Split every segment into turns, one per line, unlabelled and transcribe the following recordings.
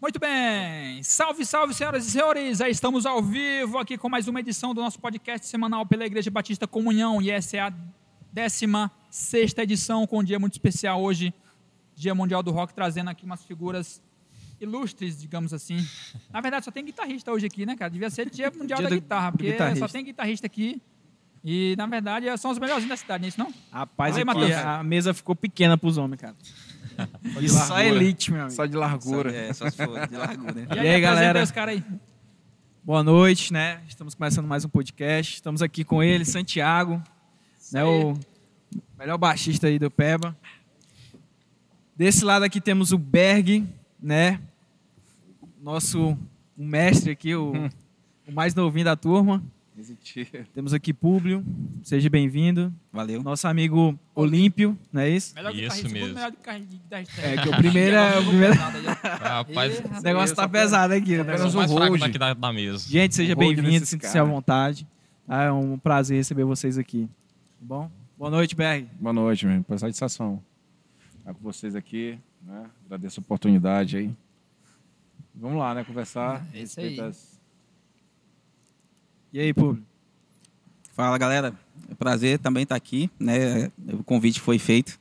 Muito bem. Salve, salve, senhoras e senhores. Já estamos ao vivo aqui com mais uma edição do nosso podcast semanal pela Igreja Batista Comunhão. E essa é a 16 edição, com um dia muito especial hoje, Dia Mundial do Rock, trazendo aqui umas figuras ilustres, digamos assim. Na verdade, só tem guitarrista hoje aqui, né, cara? Devia ser Dia Mundial
Dia
da
do-
Guitarra, porque só tem guitarrista aqui. E, na verdade, são os melhorzinhos da cidade, não é isso não?
Rapaz,
aí,
aqui
Matheus.
a mesa ficou pequena pros homens, cara. E só
largura.
elite, meu amigo.
Só de largura.
É, só se for de largura.
E aí,
E aí, galera?
os caras aí.
Boa noite, né? Estamos começando mais um podcast. Estamos aqui com ele, Santiago, né?
aí.
O melhor baixista aí do Peba. Desse lado aqui temos o Berg, né? Nosso o mestre aqui, o, o mais novinho da turma. Temos aqui Públio, seja bem-vindo.
Valeu.
Nosso amigo Olímpio, não é isso?
Melhor
Isso
segundo
mesmo.
melhor guitarrista.
É, que o primeiro é- o primeiro-
Rapaz,
Ih,
O negócio tá pesado aqui. o negócio.
sou mais fraco daqui da, da mesa.
Gente, seja bem-vindo, sinta-se à vontade. Tá? É um prazer receber vocês aqui. Tá bom? Boa noite, Berg.
Boa noite, meu. Foi satisfação estar com vocês aqui. Né? Agradeço a oportunidade aí. Vamos lá, né? Conversar.
É isso
respeito
aí.
E aí, Públio?
Fala, galera. É um prazer também estar aqui, né? O convite foi feito.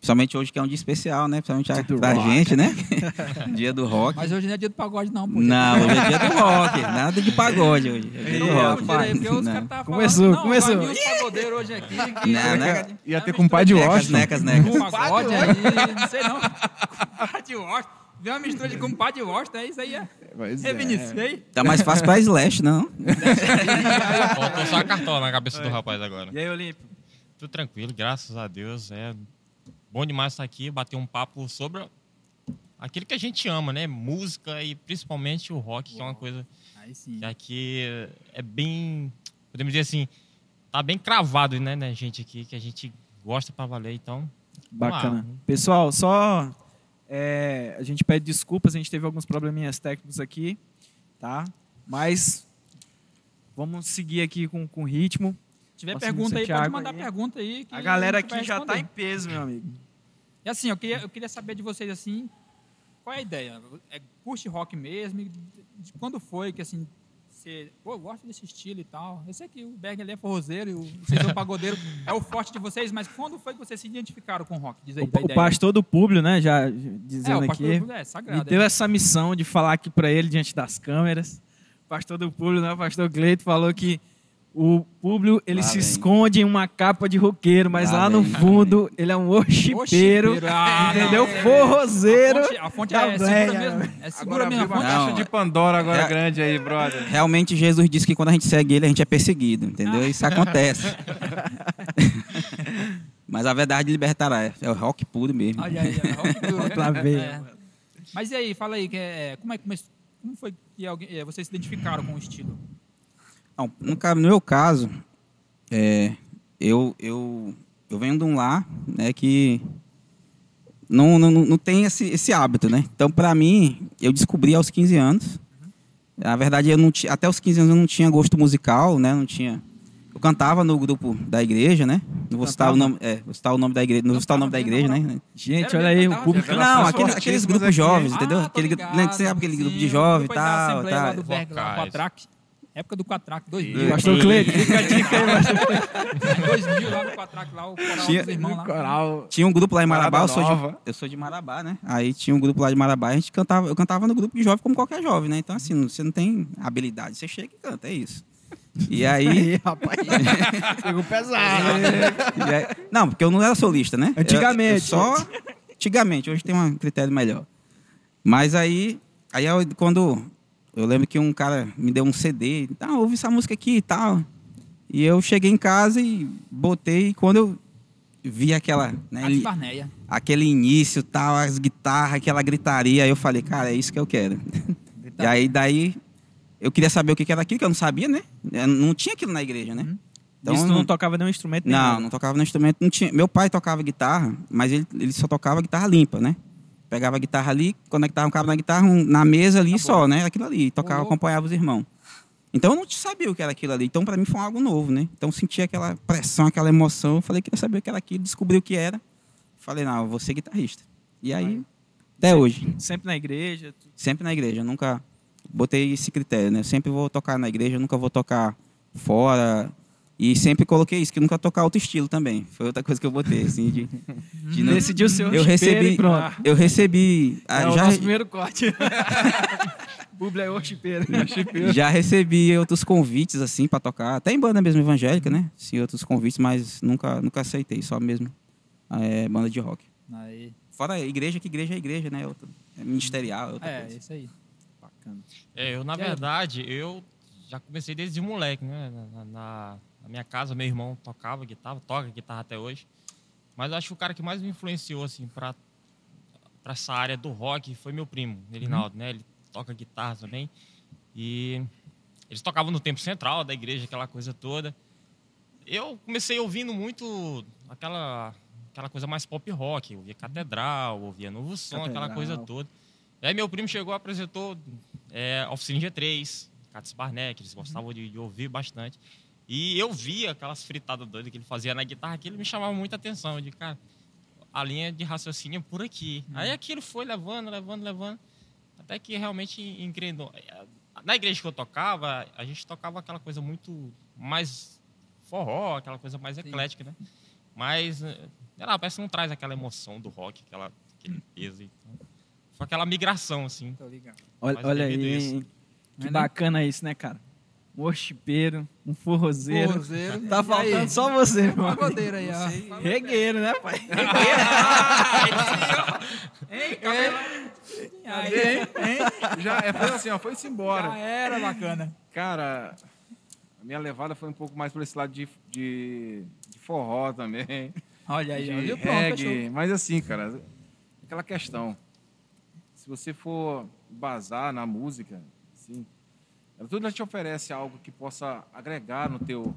Principalmente hoje, que é um dia especial, né? Principalmente a- pra
rock.
gente, né? dia do rock.
Mas hoje não é dia do pagode, não, pô.
Não, hoje é dia do rock. Nada de pagode hoje. É dia do rock.
Aí, porque
Não.
estavam
Começou,
falando, não,
começou.
vai vir os pagodeiros hoje aqui. Que
Não, né?
Ia ter com o pai de
Necas,
Washington.
necas, necas.
Com pagode aí, não sei não. Compadre de Washington. Vê uma mistura de compadre de Washington, é isso aí. É,
Mas
é Vinícius, vê aí.
Tá mais fácil pra Slash, não?
Faltou só a cartola na cabeça do rapaz agora.
E aí, Olímpio?
Tudo tranquilo, graças a Deus. É bom demais estar aqui, bater um papo sobre aquilo que a gente ama, né? Música e principalmente o rock, que é uma coisa
Aí sim.
que aqui é bem, podemos dizer assim, tá bem cravado, né, né, gente aqui, que a gente gosta pra valer, então.
Bacana. Pessoal, só é, a gente pede desculpas, a gente teve alguns probleminhas técnicos aqui, tá? Mas vamos seguir aqui com, com ritmo.
Se tiver
Nossa,
pergunta aí, pode
Santiago
mandar
aí.
pergunta aí. que
A galera
vai
aqui já tá
responder.
em peso, meu amigo.
E assim, eu queria, eu queria saber de vocês assim, qual é a ideia? É, curte rock mesmo? De quando foi que assim, você, pô, eu gosto desse estilo e tal. Eu sei que o Berg ali é forrozeiro e o, vocês são pagodeiro, é o forte de vocês, mas quando foi que vocês se identificaram com o rock? Diz aí,
O, o pastor do Públio, né, já
é,
dizendo
o pastor
aqui,
do- é sagrado.
me deu essa missão de falar aqui para ele diante das câmeras. O pastor do Públio, né, o pastor Gleito, falou que o Públio, ele
Lá
se
vem.
esconde em uma capa de roqueiro, mas
Lá
lá, no
vem,
fundo ele é um Worshippeiro,
ah,
entendeu?
não, é.
Forrozeiro.
A fonte, a fonte
da
é segura mesmo. É segura mesmo.
uma caixa de Pandora agora
é-
grande aí, brother.
Realmente, Jesus disse que quando a gente segue ele, a gente é perseguido, entendeu? Isso acontece. Mas a verdade libertará. É o rock puro mesmo.
Olha aí, é rock
vem.
É. Mas e aí, fala aí, que é, como, é, como foi que alguém, é, vocês se identificaram com o estilo?
Não, no, no meu caso, é, eu, eu, eu venho de um lar né, que não, não, não tem esse, esse hábito, né? Então, para mim, eu descobri aos 15 anos. Na verdade, eu não ti- até os 15 anos eu não tinha gosto musical, né? Não tinha... Eu cantava no grupo da igreja, né? Não vou citar o nome, é, vou citar o nome da igreja, não vou citar o nome da igreja, né?
Gente, olha aí, o público.
Não, aquele, aqueles grupos jovens,
Ah,
entendeu?
tô
Aquele,
ligado,
né, você sabe aquele grupo de jovem e tal,
lá
tal.
do Berg, lá,
Vocais.
Quatrac. Época do Quatrac, 2000.
Pastor Cleito, fica a dica aí, pastor
Em 2000, lá no lá, o coral
Tinha-
dos irmãos lá.
Coral.
Tinha um grupo lá em Marabá, eu sou, de, eu sou de Marabá, né? Aí tinha um grupo lá de Marabá, a gente cantava, eu cantava no grupo de jovem como qualquer jovem, né? Então, assim, você não tem habilidade, você chega e canta, é isso. E aí.
Aí, rapaz. Pegou pesado.
e aí- não, porque eu não era solista, né? Eu-
Antigamente.
eu só. Antigamente, hoje tem um critério melhor. Mas aí, aí eu- quando. Eu lembro que um cara me deu um CD, ah, ouve essa música aqui e tal. E eu cheguei em casa e botei, e quando eu vi aquela. Né,
Barneia.
aquele início, tal, as guitarras, aquela gritaria, aí eu falei, cara, é isso que eu quero. E aí, daí, eu queria saber o que era aquilo, que eu não sabia, né? Eu não tinha aquilo na igreja, né? Então,
Isso tu não tocava nenhum instrumento nenhum.
não, não tocava no instrumento. Não tinha. Meu pai tocava guitarra, mas ele, ele só tocava guitarra limpa, né? Pegava a guitarra ali, conectava um cabo na guitarra, um- na mesa ali só, né? Aquilo ali. Tocava, acompanhava os irmãos. Então eu não sabia o que era aquilo ali. Então para mim foi algo novo, né? Então eu senti aquela pressão, aquela emoção. Eu falei, queria saber o que era aquilo, descobri o que era. Falei, não, eu vou ser guitarrista. E aí Até hoje.
Sempre na igreja.
Sempre na igreja. Eu nunca botei esse critério, né? Eu sempre vou tocar na igreja, nunca vou tocar fora. E sempre coloquei isso, que eu nunca tocar outro estilo também. Foi outra coisa que eu botei, assim, de, de não-
Decidiu ser
eu recebi,
pronto.
eu recebi, ah,
É o
já,
nosso primeiro corte. Bubla é worshipero.
já recebi outros convites assim para tocar, até em banda mesmo evangélica, né? Sim, outros convites, mas nunca, nunca aceitei, só mesmo é, banda de rock.
Aí.
Fora a igreja, que igreja é igreja, né? Outra- É ministerial, é outra
É,
coisa.
isso aí.
Bacana.
É, eu, na verdade, eu já comecei desde moleque, né? Na, na- na minha casa, meu irmão tocava guitarra, toca guitarra até hoje. Mas eu acho que o cara que mais me influenciou, assim, pra, pra essa área do rock foi meu primo, Elinaldo, né? Ele toca guitarra também. E eles tocavam no tempo central da igreja, aquela coisa toda. Eu comecei ouvindo muito aquela, aquela coisa mais pop rock. Eu ouvia Catedral, ouvia Novo Som, aquela
Catedral.
coisa toda. E aí meu primo chegou e apresentou é, Oficina G3, Cates Barnet, que eles gostavam de, de ouvir bastante. E eu via aquelas fritadas doidas que ele fazia na guitarra, aquilo me chamava muita atenção. Disse, cara, a linha de raciocínio é por aqui. Aí aquilo foi levando, levando, levando, até que realmente engrenou. Na igreja que eu tocava, a gente tocava aquela coisa muito mais forró, aquela coisa mais eclética, né? Mas, eh, sei lá, parece que não traz aquela emoção do rock, aquela, aquele peso. Então, foi aquela migração, assim.
Tô ligado.
Olha, olha aí,
isso.
Que
né?
bacana isso, né, cara? Um worshipero, um forrozeiro.
Forrozeiro.
Tá
E
faltando
aí?
só você, amigo.
godeira aí, ó.
Regueiro, né, pai?
Aí, hein?
Já, é, foi assim, ó, foi-se
Já
embora.
era bacana.
Cara, a minha levada foi um pouco mais por esse lado de, de, de forró também.
Olha aí,
de
ó. Viu? Pronto.
Mas assim, cara, aquela questão. Se você for basar na música, assim, ela tudo ela te oferece algo que possa agregar no teu.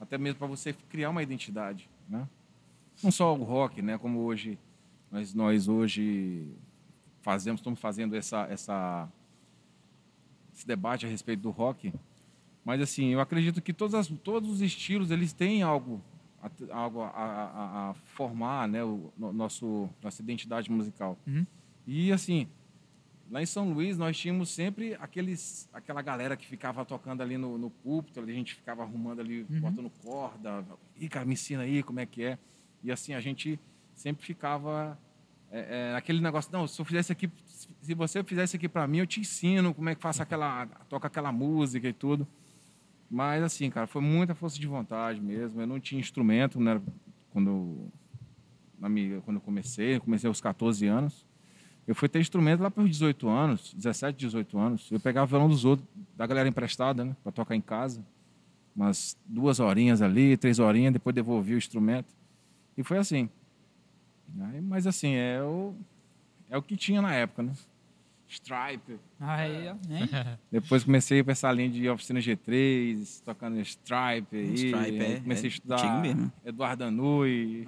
Até mesmo para você criar uma identidade, né? Não só o rock, né? Como hoje, nós, nós hoje fazemos, estamos fazendo essa, essa, esse debate a respeito do rock. Mas assim, eu acredito que todas as, todos os estilos eles têm algo algo a, a- a formar, né, o no- nosso nossa identidade musical.
Uhum.
E assim, lá em São Luís nós tínhamos sempre aqueles aquela galera que ficava tocando ali no, no púlpito, ali a gente ficava arrumando ali, botando corda, e cara, me ensina aí como é que é. E assim a gente sempre ficava é, é, aquele negócio, não, se eu fizesse aqui, se você fizesse aqui para mim, eu te ensino como é que faça aquela, toca aquela música e tudo. Mas assim, cara, foi muita força de vontade mesmo. Eu não tinha instrumento, né? Quando, na minha, quando eu comecei, eu comecei aos 14 anos. Eu fui ter instrumento lá pelos 18 anos, 17, 18 anos. Eu pegava o violão dos outros, da galera emprestada, né? Para tocar em casa. Umas duas horinhas ali, três horinhas, depois devolvia o instrumento. E foi assim. Aí, mas assim, é o, é o que tinha na época, né? Stripe.
Aí, ó. Hein?
Depois comecei para essa linha de oficina G3, tocando Stripe. aí,
Stripe,
aí
é-
comecei
é
a estudar. Eduardo Danui.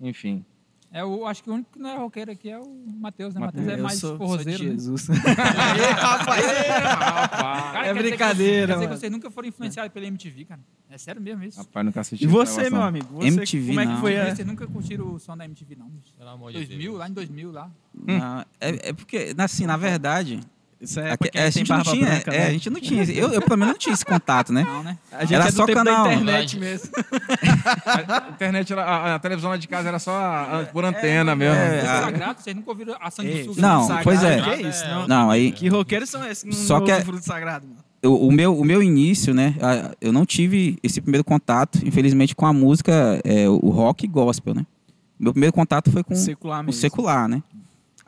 Enfim.
É o, acho que o único que não é roqueiro aqui é o Matheus, né?
Matheus.
Matheus é mais
sou, sou de
forrozeiro. né?
Jesus.
Rapaz!
Cara,
É
quer dizer que-
brincadeira,
Quer dizer que
mano.
vocês nunca foram influenciados pela MTV, cara. É sério mesmo isso?
Rapaz, nunca assisti
E você, meu amigo? Você,
MTV
como é que
não.
foi a...
Vocês nunca curtiram o som da MTV, não? bicho?
Pelo amor de
2000,
Deus.
lá em 2000, lá.
Não, é, é porque, assim, na verdade,
Isso é
a,
pra quem
a
tem
gente não tinha,
branca,
é,
né?
a gente não tinha, eu, eu pelo menos não tinha esse contato, né?
Não, né?
A gente
Era
é do
só
tempo
canal.
da internet mesmo.
A internet, a, a televisão lá de casa era só a- a- por antena mesmo.
é, a-
Sagrado, vocês nunca ouviram a
Ei,
sanguessuga?
Não,
Sagrado,
pois é.
Que isso, não?
Não, aí
Que roqueiros são esses
Só que é-
fruto sagrado, mano?
o, o meu, o meu início, né? Eu não tive esse primeiro contato, infelizmente, com a música, é, o rock gospel, né? Meu primeiro contato foi com
Secular
o secular, né?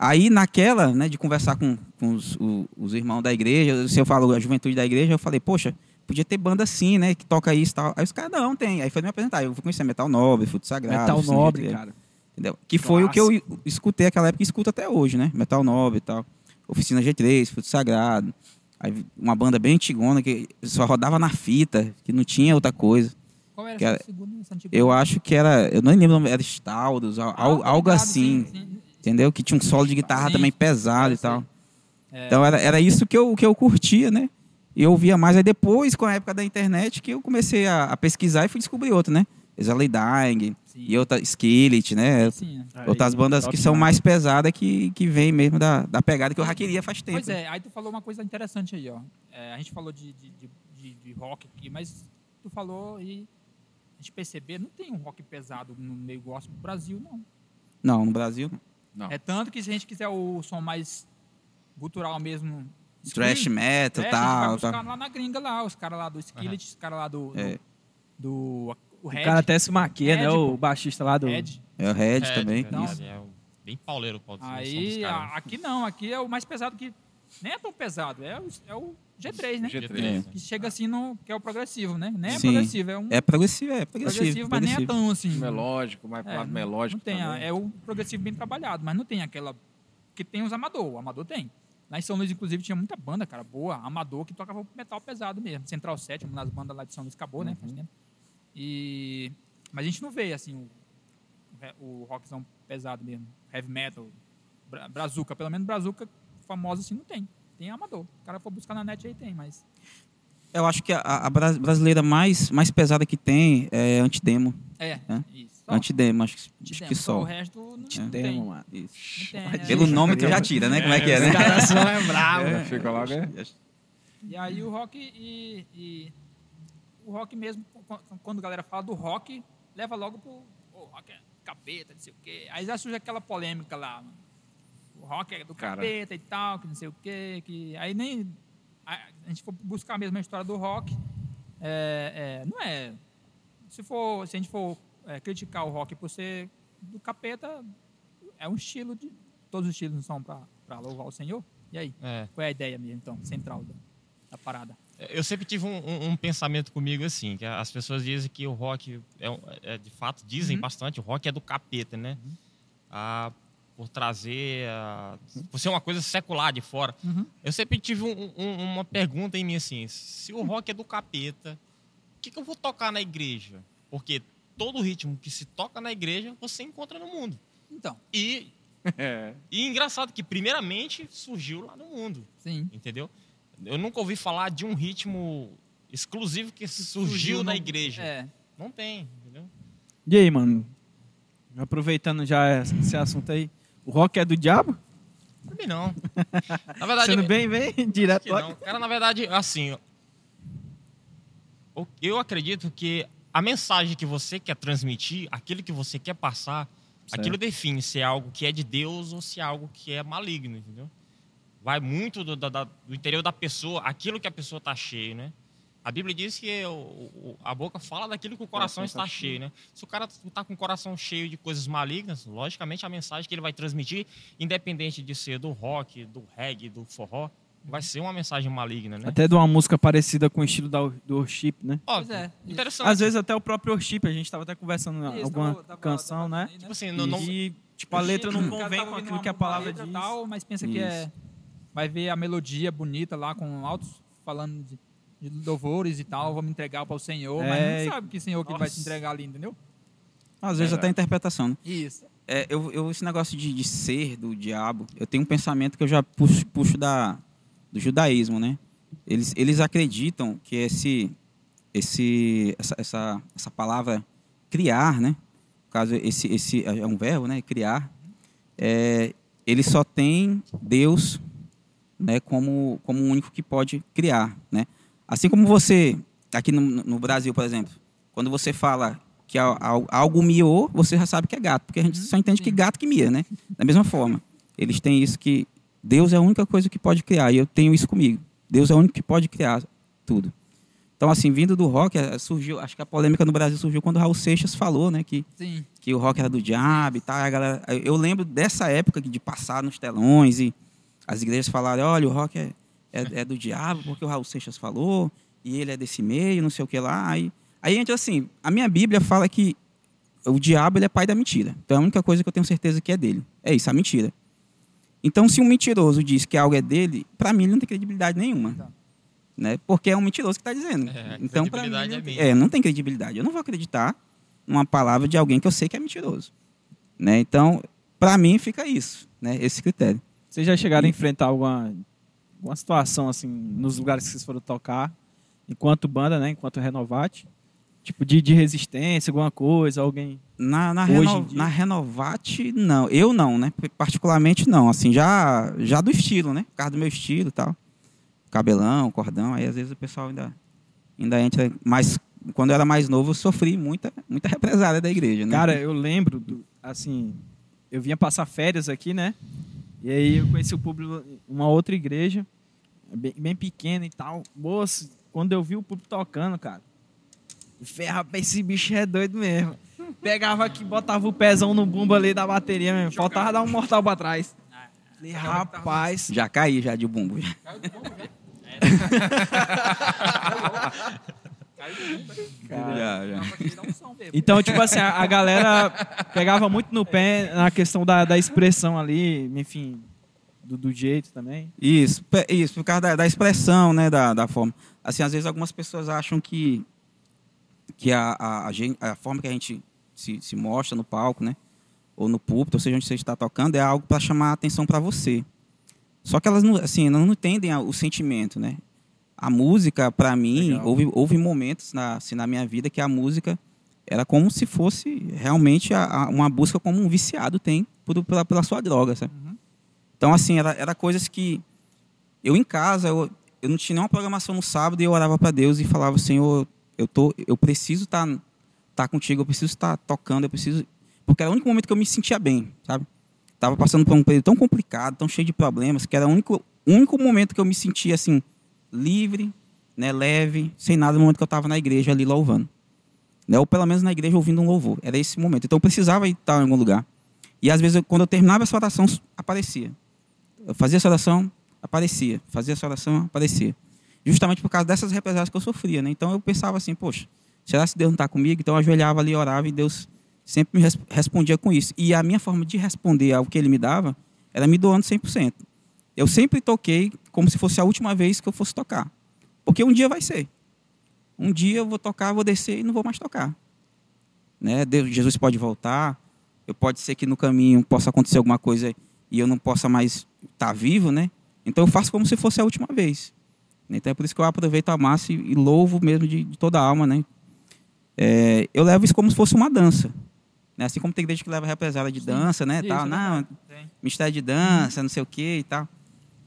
Aí, naquela, né, de conversar com, com os, o- os irmãos da igreja, se eu falo a juventude da igreja, eu falei, poxa, podia ter banda assim, né, que toca isso e tal. Aí os caras, não, tem. Aí foi me apresentar. Eu fui conhecer Metal Nobre, Fruto Sagrado.
Metal nobre,
G3,
cara.
Entendeu? Que foi o que eu escutei naquela época e escuto até hoje, né? Metal Nobre e tal. Oficina G3, Fruto Sagrado. Aí uma banda bem antigona que só rodava na fita, que não tinha outra coisa.
Qual era
era-
segunda?
Eu acho que era, eu não lembro, o nome, era Staldos, al-
Ah,
algo
ligado,
assim.
sim, sim.
Entendeu? Que tinha um solo de guitarra
Sim.
também pesado e tal.
É.
Então era, era isso que eu, que eu curtia, né? E eu ouvia mais. Aí depois, com a época da internet, que eu comecei a, a pesquisar e fui descobrir outro, né? Exalei Dying
Sim.
e outra Skillet, né?
Sim.
Outras
Aí,
bandas que são mais pesadas que, que vem mesmo da, da pegada que eu já queria faz tempo.
Pois é, aí tu falou uma coisa interessante aí, ó. É, a gente falou de, de, de, de- de rock aqui, mas tu falou e a gente perceber, não tem um rock pesado no meio gospel do Brasil, não.
Não, no Brasil,
Não.
É tanto que se a gente quiser o som mais gutural mesmo,
thrash
scream,
metal
é,
e tal.
buscar
tal.
lá na gringa lá, os caras lá do Skillet, os caras lá do, do,
É.
do- o
O
Red,
cara até se maquia, né?
Red,
O
pô.
baixista lá do.
Red.
É o Red
É,
também.
de verdade,
isso.
é o- bem pauleiro o pau do som dos
Aí,
caras.
aqui não, aqui é o mais pesado que nem é tão pesado, é o, é o G3, né?
G3.
Que chega assim no que é o progressivo, né? Nem é
Sim.
progressivo, é um
É progressivo, é progressivo.
progressivo, mas nem é
progressivo.
tão assim.
Melódico, mais
É,
lado
não-
melódico
Não tem, a- é o progressivo bem trabalhado, mas não tem aquela. Que tem os amador. O amador tem. Lá em São Luís, inclusive, tinha muita banda, cara, boa, amador, que tocava metal pesado mesmo. Central 7, uma das bandas lá de São Luís acabou, né?
Uhum.
E... Mas a gente não vê, assim, o, o rockzão pesado mesmo. Heavy metal, bra, brazuca. Pelo menos brazuca famosa assim não tem. Tem amador. O cara for buscar na net aí tem, mas...
Eu acho que a, a bra- brasileira mais, mais pesada que tem é Antidemo.
É,
É?
isso. Só.
Antidemo, acho, que- acho
Antidemo.
que
Só. O resto não, não tem.
Antidemo, mano.
Isso.
Não tem, é.
Pelo nome tu já tira, né? Como é que é, né?
Os caras são é bravo.
É, Fica logo, é.
E aí o rock e, e- o rock mesmo, qu- quando a galera fala do rock, leva logo pro o rock é capeta, não sei o quê. Aí já surge aquela polêmica lá. mano. Rock é do
Cara.
capeta e tal, que não sei o quê. Que, aí nem. A, a gente for buscar mesmo a história do rock. é, é, não é. Se, for, se a gente for é, criticar o rock por ser do capeta, é um estilo de. Todos os estilos não são para louvar o Senhor. E aí?
É.
Qual é a ideia mesmo, então, central da, da parada?
Eu sempre tive um, um- um pensamento comigo assim, que as pessoas dizem que o rock é, é, de fato dizem
Uhum.
bastante, o rock é do capeta, né? Ah, por trazer, ah, por ser uma coisa secular de fora.
Uhum.
Eu sempre tive um- um- uma pergunta em mim assim, se o rock é do capeta, o que, que eu vou tocar na igreja? Porque todo ritmo que se toca na igreja você encontra no mundo.
Então,
E,
É.
e engraçado que primeiramente surgiu lá no mundo
sim.
entendeu? Eu nunca ouvi falar de um ritmo exclusivo que surgiu, na
no-
igreja.
É.
Não tem, entendeu?
E aí, mano? Aproveitando já esse assunto aí. O rock é do diabo?
Pra mim não. Na verdade,
Sendo bem, bem direto.
não. Cara, na verdade, assim, eu acredito que a mensagem que você quer transmitir, aquilo que você quer passar,
Certo.
aquilo define se é algo que é de Deus ou se é algo que é maligno, entendeu? Vai muito do, da- do interior da pessoa, aquilo que a pessoa está cheio, né? A Bíblia diz que o- o- a boca fala daquilo que o coração está cheio, né? Se o cara está com o coração cheio de coisas malignas, logicamente a mensagem que ele vai transmitir, independente de ser do rock, do reggae, do forró, vai ser uma mensagem maligna, né?
Até de uma música parecida com o estilo da, do worship, né?
Ó,
Pois é, isso.
interessante.
Às vezes até o próprio worship, a gente estava até conversando em
Isso,
alguma
tava- tava-
canção,
tava
né?
aí,
Tipo assim, não, não-
E, tipo, a letra não convém com aquilo que a palavra diz.
Tal, mas pensa que é. Vai ver a melodia bonita lá com altos falando de, de louvores e tal, vamos entregar para o Senhor,
É,
mas não sabe que Senhor que ele vai te entregar ali, entendeu?
Às vezes até a interpretação, né?
Isso.
É, eu, eu- esse negócio de, de ser do diabo, eu tenho um pensamento que eu já puxo, puxo da, do judaísmo, né? Eles, eles acreditam que esse, esse, essa, essa, essa palavra criar, né? No caso, esse, esse é um verbo, né? Criar. É, ele só tem Deus né, como, como o único que pode criar, né? Assim como você, aqui no, no Brasil, por exemplo, quando você fala que al- al- algo miou, você já sabe que é gato, porque a gente só entende que gato que mia, né? Da mesma forma, eles têm isso que Deus é a única coisa que pode criar, e eu tenho isso comigo. Deus é o único que pode criar tudo. Então, assim, vindo do rock, eh, surgiu, acho que a polêmica no Brasil surgiu quando o Raul Seixas falou, né, que
Sim.
que o rock era do diabo e tal. a galera, eu lembro dessa época de passar nos telões e as igrejas falaram, olha, o rock é, é, é do diabo porque o Raul Seixas falou e ele é desse meio, não sei o que lá. Aí, aí entra assim, a minha Bíblia fala que o diabo ele é pai da mentira. Então a única coisa que eu tenho certeza que é dele. É isso, a mentira. Então se um mentiroso diz que algo é dele, para mim ele não tem credibilidade nenhuma.
Tá.
Né? Porque é um mentiroso que está dizendo.
É,
então para mim
é
tem, é, não tem credibilidade. Eu não vou acreditar numa palavra de alguém que eu sei que é mentiroso. Né? Então, para mim fica isso, né? Esse critério.
Vocês já chegaram a enfrentar alguma, alguma situação, assim, nos lugares que vocês foram tocar, enquanto banda, né? Enquanto Renovate? Tipo, de, de resistência, alguma coisa, alguém.
Na, na, reno- na Renovate, não. Eu não, né? Particularmente não. Assim, já, já do estilo, né? Por causa do meu estilo e tal. Cabelão, cordão. Aí às vezes o pessoal ainda, ainda entra. Mas quando eu era mais novo, eu sofri muita, muita represália da igreja, né?
Cara, eu lembro, do- assim, eu vinha passar férias aqui, né? E aí eu conheci o público, uma outra igreja, bem, bem pequena e tal. Moço, quando eu vi o público tocando, cara, rapaz, esse bicho é doido mesmo. Pegava aqui, botava o pezão no bumbo ali da bateria mesmo. Faltava dar um mortal pra trás. Falei, rapaz.
Já caí já de bumbo. já. Já, já.
Então, tipo assim, a, a galera pegava muito no pé na questão da, da expressão ali, enfim, do, do jeito também.
Isso, pe- isso, por causa da, da expressão, né, da, da forma. Assim, às vezes algumas pessoas acham que, que a, a, a, gen- a forma que a gente se, se mostra no palco, né, ou no púlpito, ou seja, onde você está tocando, é algo para chamar a atenção para você. Só que elas não, assim, elas não entendem a- o sentimento, né? A música, para mim,
Legal.
houve, houve momentos na, assim, na minha vida que a música era como se fosse realmente a- a- uma busca como um viciado tem por, pela, pela sua droga, sabe? Então, assim, era, era coisas que eu em casa, eu, eu não tinha nenhuma programação no sábado e eu orava para Deus e falava, Senhor, eu, tô, eu preciso estar tá, contigo, eu preciso estar tocando, eu preciso... Porque era o único momento que eu me sentia bem, sabe? Tava passando por um período tão complicado, tão cheio de problemas, que era o único, o único momento que eu me sentia, assim, livre, né, leve, sem nada, no momento que eu estava na igreja ali louvando. Né? Ou pelo menos na igreja ouvindo um louvor. Era esse momento. Então eu precisava estar em algum lugar. E às vezes, eu- quando eu terminava essa oração, aparecia. Eu fazia essa oração, aparecia. Fazia essa oração, aparecia. Justamente por causa dessas represálias que eu sofria. Né? Então eu pensava assim, poxa, será que Deus não está comigo? Então eu ajoelhava ali, orava e Deus sempre me res- respondia com isso. E a minha forma de responder ao que Ele me dava era me doando 100%. Eu sempre toquei como se fosse a última vez que eu fosse tocar. Porque um dia vai ser. Um dia eu vou tocar, vou descer e não vou mais tocar. Né? Deus, Jesus pode voltar. Eu pode ser que no caminho possa acontecer alguma coisa e eu não possa mais estar vivo, né? Então eu faço como se fosse a última vez. Então é por isso que eu aproveito a massa e, louvo mesmo de, de toda a alma, né? É, eu levo isso como se fosse uma dança. Né? Assim como tem igreja que leva represália de dança, né?
Isso,
tal. Não, mistério de dança, não sei o que e tal.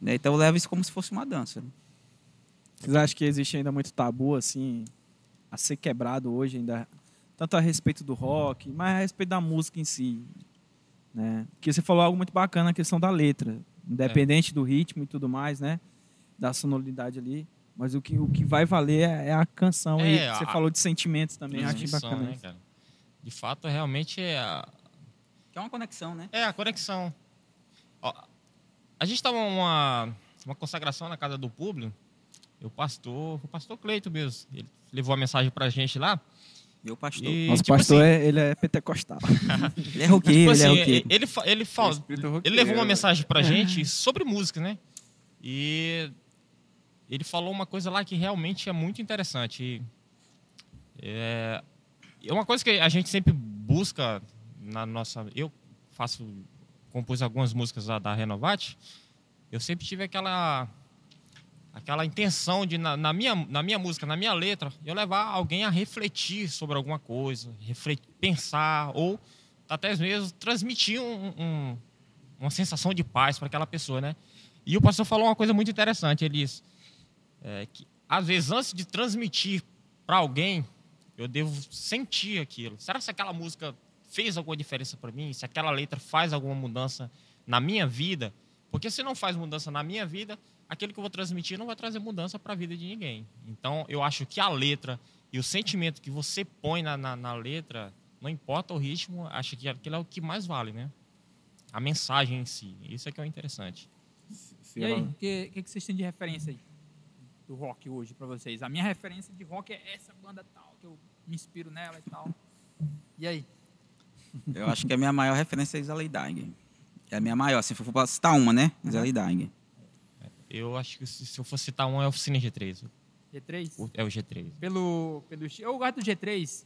Né? Então eu levo isso como se fosse uma dança.
Vocês acham que existe ainda muito tabu, assim, a ser quebrado hoje ainda? Tanto a respeito do rock, mas a respeito da música em si. Né? Porque você falou algo muito bacana, a questão da letra. Independente do ritmo e tudo mais, né? Da sonoridade ali. Mas o que, o que vai valer é é a canção.
É,
e você
a-
falou de sentimentos também, acho bacana.
né? De fato, realmente é a,
Que é uma conexão, né?
é a conexão. A gente estava uma uma consagração na casa do Públio. E o pastor, o pastor Cleito mesmo, ele levou a mensagem pra gente lá.
Meu pastor.
E,
Nosso
tipo
pastor,
assim,
é, ele é pentecostal.
Ele é roqueiro,
tipo
ele é
assim,
roqueiro.
ele, ele, fala, ele
roqueiro,
levou uma mensagem pra gente sobre música, né? E ele falou uma coisa lá que realmente é muito interessante. É, é uma coisa que a gente sempre busca na nossa. Eu faço, compus algumas músicas da, da Renovate. Eu sempre tive aquela aquela intenção de na, na minha na minha música, na minha letra, eu levar alguém a refletir sobre alguma coisa, refletir, pensar ou até mesmo transmitir um- um- uma sensação de paz para aquela pessoa, né? E o pastor falou uma coisa muito interessante. Ele disse é, que às vezes antes de transmitir para alguém, eu devo sentir aquilo. Será que aquela música fez alguma diferença para mim? Se aquela letra faz alguma mudança na minha vida? Porque se não faz mudança na minha vida, aquilo que eu vou transmitir não vai trazer mudança para a vida de ninguém. Então, eu acho que a letra e o sentimento que você põe na, na, na letra, não importa o ritmo, acho que aquilo é o que mais vale, né? A mensagem em si. Isso é que é o interessante.
Se
E aí, o que, que, que vocês têm de referência aí do rock hoje pra vocês? A minha referência de rock é essa banda tal, que eu me inspiro nela e tal. E aí?
Eu acho que a minha maior referência é Isa Leidag. É a minha maior, se for pra citar uma, né? Isa Leidag.
Eu acho que se eu fosse citar um, é a Oficina G3.
G3?
O- É o G3.
Pelo, pelo, eu gosto do G3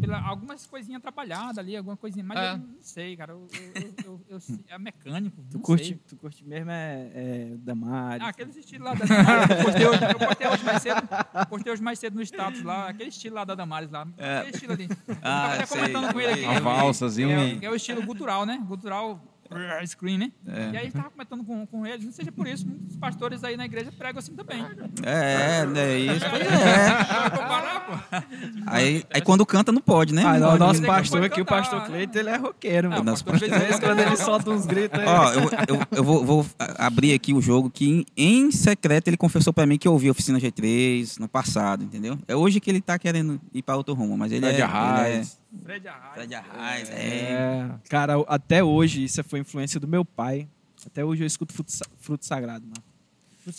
pela, algumas coisinhas trabalhadas ali, alguma coisinha, mas
É.
eu não sei, cara. Eu, eu, eu, eu- eu- é mecânico.
Tu
não
curte,
sei.
tu curte mesmo é, é Damares.
Ah, aquele estilo lá da Damares. Eu postei, hoje, eu postei hoje mais cedo. Postei hoje mais cedo no status lá, aquele estilo lá da Damares lá. Aquele estilo ali. Eu
Ah,
tava até comentando com ele aqui.
Eu
Uma
vi.
valsazinha.
É, é o estilo gutural, né? Gutural brrr, screen, né?
É.
E aí a gente tava comentando com, com ele, não seja por isso, muitos pastores aí na igreja pregam assim também.
É, é isso. Pois é.
Pô.
Aí, aí quando canta não pode, né?
Ah,
Não
o nosso pastor aqui, o pastor
né?
Cleito, ele é roqueiro, mano.
Nosso
pastor, às vezes,
Às vezes, quando ele solta uns gritos aí.
Ó, eu, eu, eu vou, vou abrir aqui o jogo que em, em secreto ele confessou pra mim que ouviu Oficina G3 no passado, entendeu? É hoje que ele tá querendo ir pra outro rumo, mas ele
Fred
é...
Fred Arraes.
Fred Arraes, é.
É, cara, até hoje, isso foi influência do meu pai. Até hoje eu escuto Fruto, Fruto Sagrado, mano.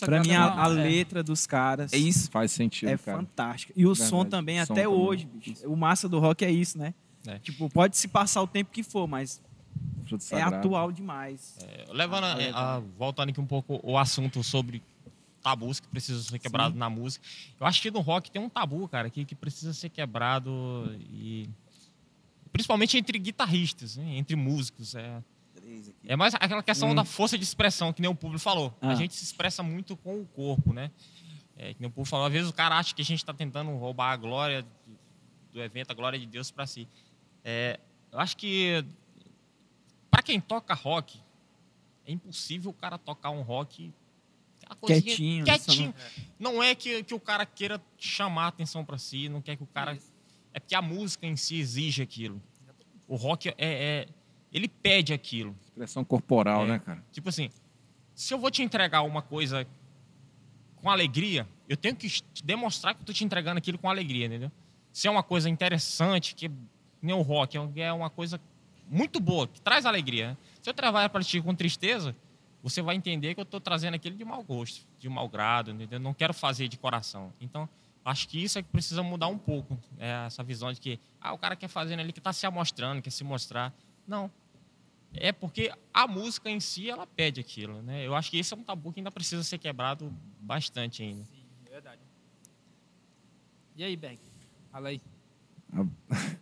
Pra mim, a, a letra dos caras
É isso.
Faz sentido,
é
cara.
fantástica. E o
Verdade,
som também,
som
até
também.
hoje, bicho. O massa do rock é isso, né?
É.
Tipo, pode se passar o tempo que for, mas
Fruto
é atual demais.
É, levando, a- a- voltando aqui um pouco o assunto sobre tabus que precisam ser quebrados na música. Eu acho que no rock tem um tabu, cara, que, que precisa ser quebrado e principalmente entre guitarristas, né, entre músicos. É, é mais aquela questão da força de expressão, que nem o público falou.
Ah.
A gente se expressa muito com o corpo, né? É, que nem o público falou. Às vezes o cara acha que a gente está tentando roubar a glória do evento, a glória de Deus para si. É, eu acho que para quem toca rock, é impossível o cara tocar um rock coisinha-
Quietinho, né,
quietinho. Não é que, que o cara queira chamar a atenção para si, não quer que o cara. É porque a música em si exige aquilo. O rock é, é- ele pede aquilo.
Expressão corporal,
É.
né, cara?
Tipo assim, se eu vou te entregar uma coisa com alegria, eu tenho que te demonstrar que eu tô te entregando aquilo com alegria, entendeu? Se é uma coisa interessante, que nem o rock, é é uma coisa muito boa, que traz alegria. né? Se eu trabalhar para ti com tristeza, você vai entender que eu estou trazendo aquilo de mau gosto, de mau grado, entendeu? Não quero fazer de coração. Então, acho que isso é que precisa mudar um pouco. É essa visão de que ah, o cara quer fazer ali, que está se amostrando, quer se mostrar. Não. É porque a música em si, ela pede aquilo, né? Eu acho que esse é um tabu que ainda precisa ser quebrado bastante ainda.
Sim, é verdade. E aí, Beck? Fala aí.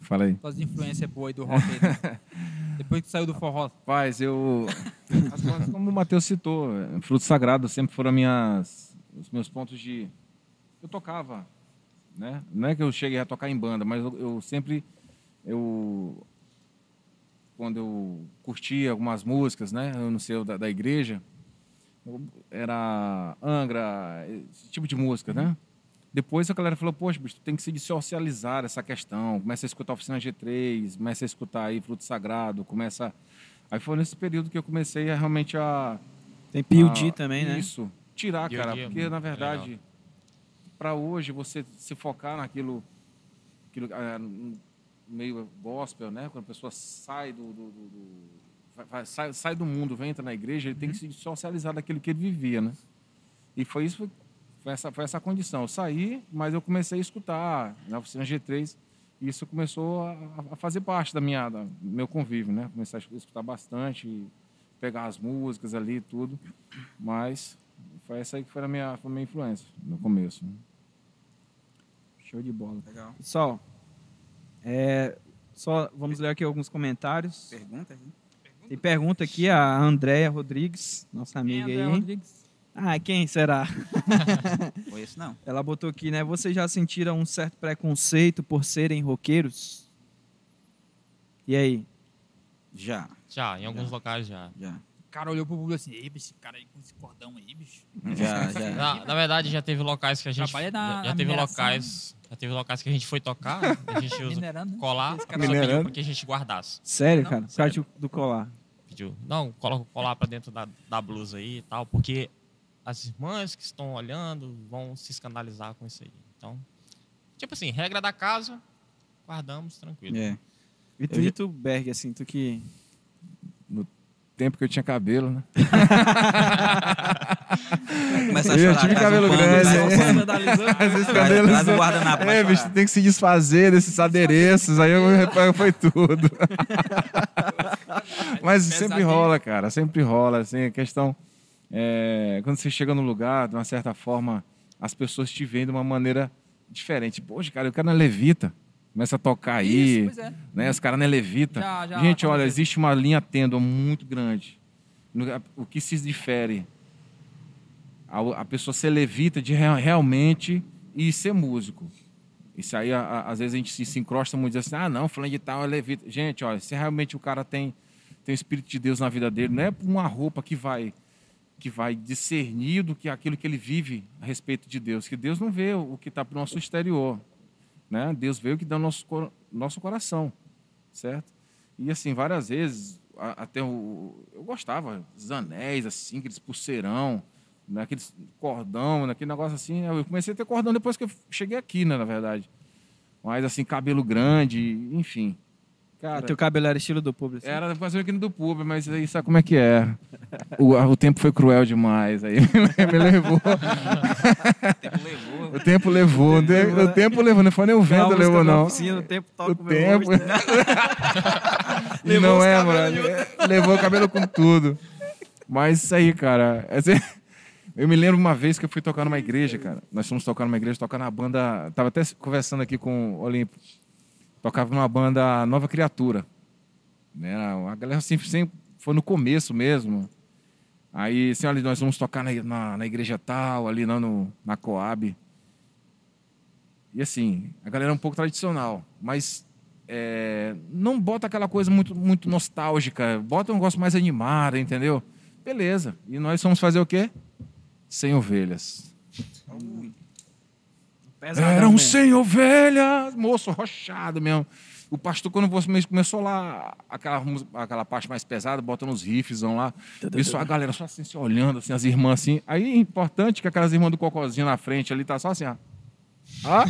Fala aí.
Suas influências boas aí do rock aí. né? Depois que saiu do forró.
Rapaz, eu. As coisas, como o Matheus citou, é, Fruto Sagrado sempre foram minhas, os meus pontos de. Eu tocava, né? Não é que eu cheguei a tocar em banda, mas eu, eu sempre. Eu. Quando eu curtia algumas músicas, né? Eu não sei, da, da igreja, era Angra, esse tipo de música, né? Depois a galera falou, poxa, bicho, tu tem que se socializar essa questão. Começa a escutar a Oficina G3, começa a escutar aí Fruto Sagrado, começa... Aí foi nesse período que eu comecei a realmente a...
Tem PUD
a-
também, né?
Isso, tirar, cara. Porque, na
é
verdade, para hoje, você se focar naquilo... aquilo, no meio gospel, né? Quando a pessoa sai do... do- do- do- vai- sai, sai do mundo, vem entrar na igreja, ele tem que se socializar daquilo que ele vivia, né? E foi isso, foi essa, foi essa condição. Eu saí, mas eu comecei a escutar na oficina G3 e isso começou a, a fazer parte da minha, da, do meu convívio, né? Comecei a escutar bastante, pegar as músicas ali e tudo, mas foi essa aí que foi a minha, foi a minha influência no começo. né?
Show de bola.
Legal.
Pessoal, é, só vamos ler aqui alguns comentários.
Pergunta.
Tem pergunta aqui, a Andréia Rodrigues, nossa
Quem é
amiga
André
aí.
Rodrigues?
Ah, quem será?
Conheço não.
Ela botou aqui, né? Vocês já sentiram um certo preconceito por serem roqueiros? E aí?
Já,
Já, em alguns locais já.
já.
O cara olhou pro público assim, ei, bicho, esse cara aí com esse cordão aí, bicho.
Já, já.
Na, na verdade, já teve locais que a gente.
Trabalha na-
já, já
na
teve
mineração.
locais. Já teve locais que a gente foi tocar, a gente usa
Minerando. né?
colar, a
cara
pessoa pediu
Minerando.
para que a gente guardasse.
Sério,
Não,
cara? Por
sério.
causa do colar.
Pediu, não, coloca o colar para dentro da, da blusa aí e tal, porque as irmãs que estão olhando vão se escandalizar com isso aí. Então, tipo assim, regra da casa, guardamos tranquilo.
É.
E tu,
Eu
e tu, Berg, assim, tu que...
Tempo que eu tinha cabelo, né?
Começa a
Eu
chorar.
tive
traz
cabelo
um
grande, né?
pano. Traz- um guardanapo,
É, bicho, tem que se desfazer desses adereços, aí eu foi tudo. Mas sempre rola, cara, sempre rola, assim, a questão, é, quando você chega no lugar, de uma certa forma, as pessoas te veem de uma maneira diferente. Poxa, cara, o cara é levita, Começa a tocar aí,
Isso, é.
né? Os caras não é levita.
Já- já
Gente, olha,
aconteceu.
existe uma linha tênue muito grande. O que se difere? A, a pessoa ser levita de rea- realmente e ser músico. Isso aí, a- a- às vezes, a gente se, se encrosta muito e diz assim, ah, não, falando de tal é levita. Gente, olha, se realmente o cara tem, tem o Espírito de Deus na vida dele, não é uma roupa que vai que vai discernir do que aquilo que ele vive a respeito de Deus. Que Deus não vê o que está para o nosso exterior. Né? Deus vê o que dá no nosso, nosso coração. Certo? E assim, várias vezes, até o, eu gostava dos anéis, assim, aqueles pulseirão, né? aqueles cordão, aquele negócio assim. Eu comecei a ter cordão depois que eu cheguei aqui, né, na verdade. Mas assim, cabelo grande, enfim. Cara,
Teu cabelo era estilo do público. assim?
era mais ou menos do público, mas aí sabe como é que é. O, o tempo foi cruel demais, aí me levou. O tempo levou, o tempo, o tempo levou, não foi nem o vento levou, não.
oficina, o tempo toca
O
o
tempo.
rosto.
E
Levou
não é, mano. é, Levou o cabelo com tudo. Mas isso aí, cara. é assim, Eu me lembro uma vez que eu fui tocar numa igreja, cara. Nós fomos tocar numa igreja, tocar na banda. Tava até conversando aqui com o Olimpo. Tocava numa banda Nova Criatura. Né? A galera sempre, sempre foi no começo mesmo. Aí, assim, olha, nós vamos tocar na, na, na igreja tal, ali lá no, na Coab. E assim, a galera é um pouco tradicional, mas é, não bota aquela coisa muito, muito nostálgica, bota um negócio mais animado, entendeu? Beleza. E nós fomos fazer o quê? Sem ovelhas.
Pesadão
Eram
mesmo.
sem ovelhas, moço rochado mesmo. O pastor, quando você começou lá, aquela, aquela parte mais pesada, botando os riffzão lá, e só a galera só assim, se olhando, assim, as irmãs assim. Aí é importante que aquelas irmãs do cocôzinho na frente ali tá só assim, ó. Ó,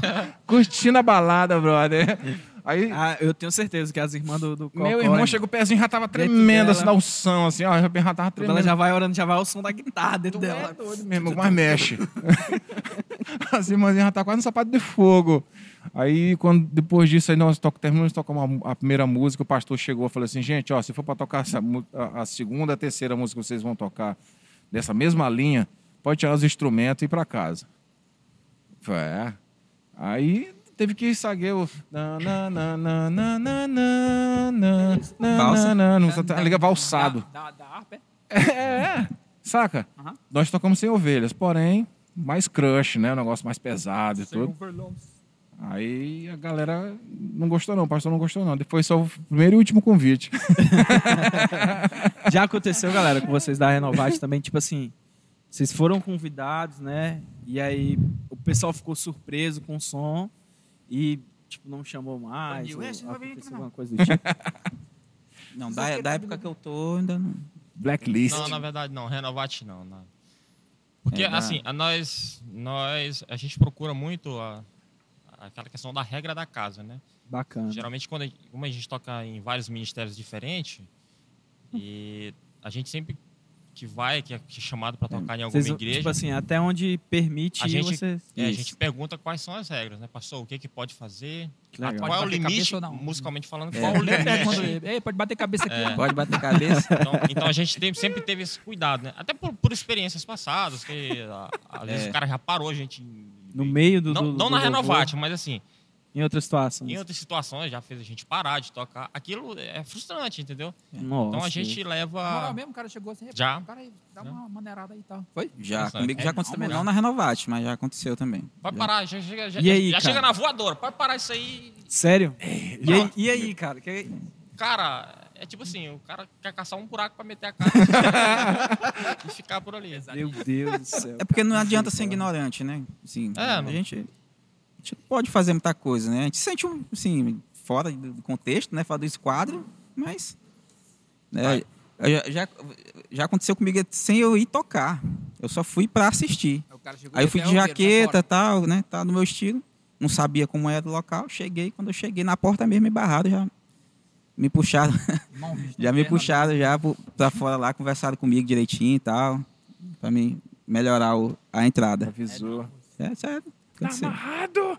curtindo a balada, brother. Aí,
Ah, eu tenho certeza que as irmãs do, do
meu irmão chega o pezinho já tava tremendo,
dela.
assim, na unção, assim, ó, já já tava tremendo.
ela já vai orando, já vai o som da guitarra dentro
Tu é
dela.
doido mesmo, mas mexe. As irmãzinhas já tá quase no sapato de fogo. Aí, quando, depois disso, aí nós terminamos de tocar uma- a primeira música, o pastor chegou e falou assim, gente, ó, se for para tocar essa a, a segunda, a terceira música que vocês vão tocar dessa mesma linha, pode tirar os instrumentos e ir para casa. Falei, é. Aí teve que saguear o. Liga valsado.
Da, harpa, é?
É, saca? Nós tocamos sem ovelhas, porém, mais crush, né? Um negócio mais pesado e tudo. Aí a galera não gostou, não, o pastor não gostou, não. Depois só o primeiro e último convite.
Já aconteceu, galera, com vocês da Renovate também, tipo assim, vocês foram convidados, né? E aí o pessoal ficou surpreso com o som e, tipo, não chamou mais. Ou
É, você não vai vir aqui,
aconteceu
não.
alguma coisa do tipo.
Não, da, da época que eu tô, ainda não.
Blacklist.
Não, na verdade não, Renovate não. não. Porque
É,
assim, a nós, nós, a gente procura muito a, aquela questão da regra da casa, né?
Bacana.
Geralmente, quando a, gente- como a gente toca em vários ministérios diferentes, e a gente sempre que vai, que é é chamado para tocar em alguma
Vocês,
igreja,
tipo assim, até onde permite
A gente-
vocês.
é, a gente pergunta quais são as regras, né? Pastor, o que, que pode fazer?
Que legal.
Qual é o limite,
cabeça ou não?
musicalmente falando,
É.
qual é o
É, quando-
limite?
Ei, pode bater cabeça aqui. ó.
Pode bater cabeça.
Então, então a gente tem- sempre teve esse cuidado, né? Até por, por experiências passadas, que às vezes
É.
o cara já parou a gente.
No meio do.
não,
do,
não
do
na Renovate, mas assim,
Em outras situações.
em outras situações já fez a gente parar de tocar. Aquilo é frustrante, entendeu?
Nossa.
Então a gente
Moral
leva.
mesmo, o cara chegou assim,
Já.
cara aí, dá uma maneirada aí e tal. Foi?
Já,
Nossa,
comigo
é,
já aconteceu também,
moral.
não na Renovate, mas já aconteceu também.
Pode
Já.
parar, já, chega, já,
E aí,
já
cara?
chega na voadora. Pode parar isso aí.
Sério?
É.
E aí, e aí, cara? Que-
Cara, é tipo assim: o cara quer caçar um buraco pra meter a cara e ficar por ali.
Meu Deus do céu.
É porque não adianta ser ignorante, né? Assim,
É,
a,
não-
gente, a gente pode fazer muita coisa, né? A gente se sente, um, assim, fora do contexto, né? Fora do esquadro, mas... né, já, já, já aconteceu comigo sem eu ir tocar. Eu só fui pra assistir. Aí eu fui de
deu, "Roqueiro, sai
jaqueta
fora."
e tal, né? Tá no meu estilo. Não sabia como era o local. Cheguei, quando eu cheguei na porta mesmo, me barraram, já me puxaram. Já me
perna
puxaram já pro- pra fora lá, conversaram comigo direitinho e tal. Pra mim melhorar o- a entrada.
Avisou.
É sério.
Tá
aconteceu.
amarrado!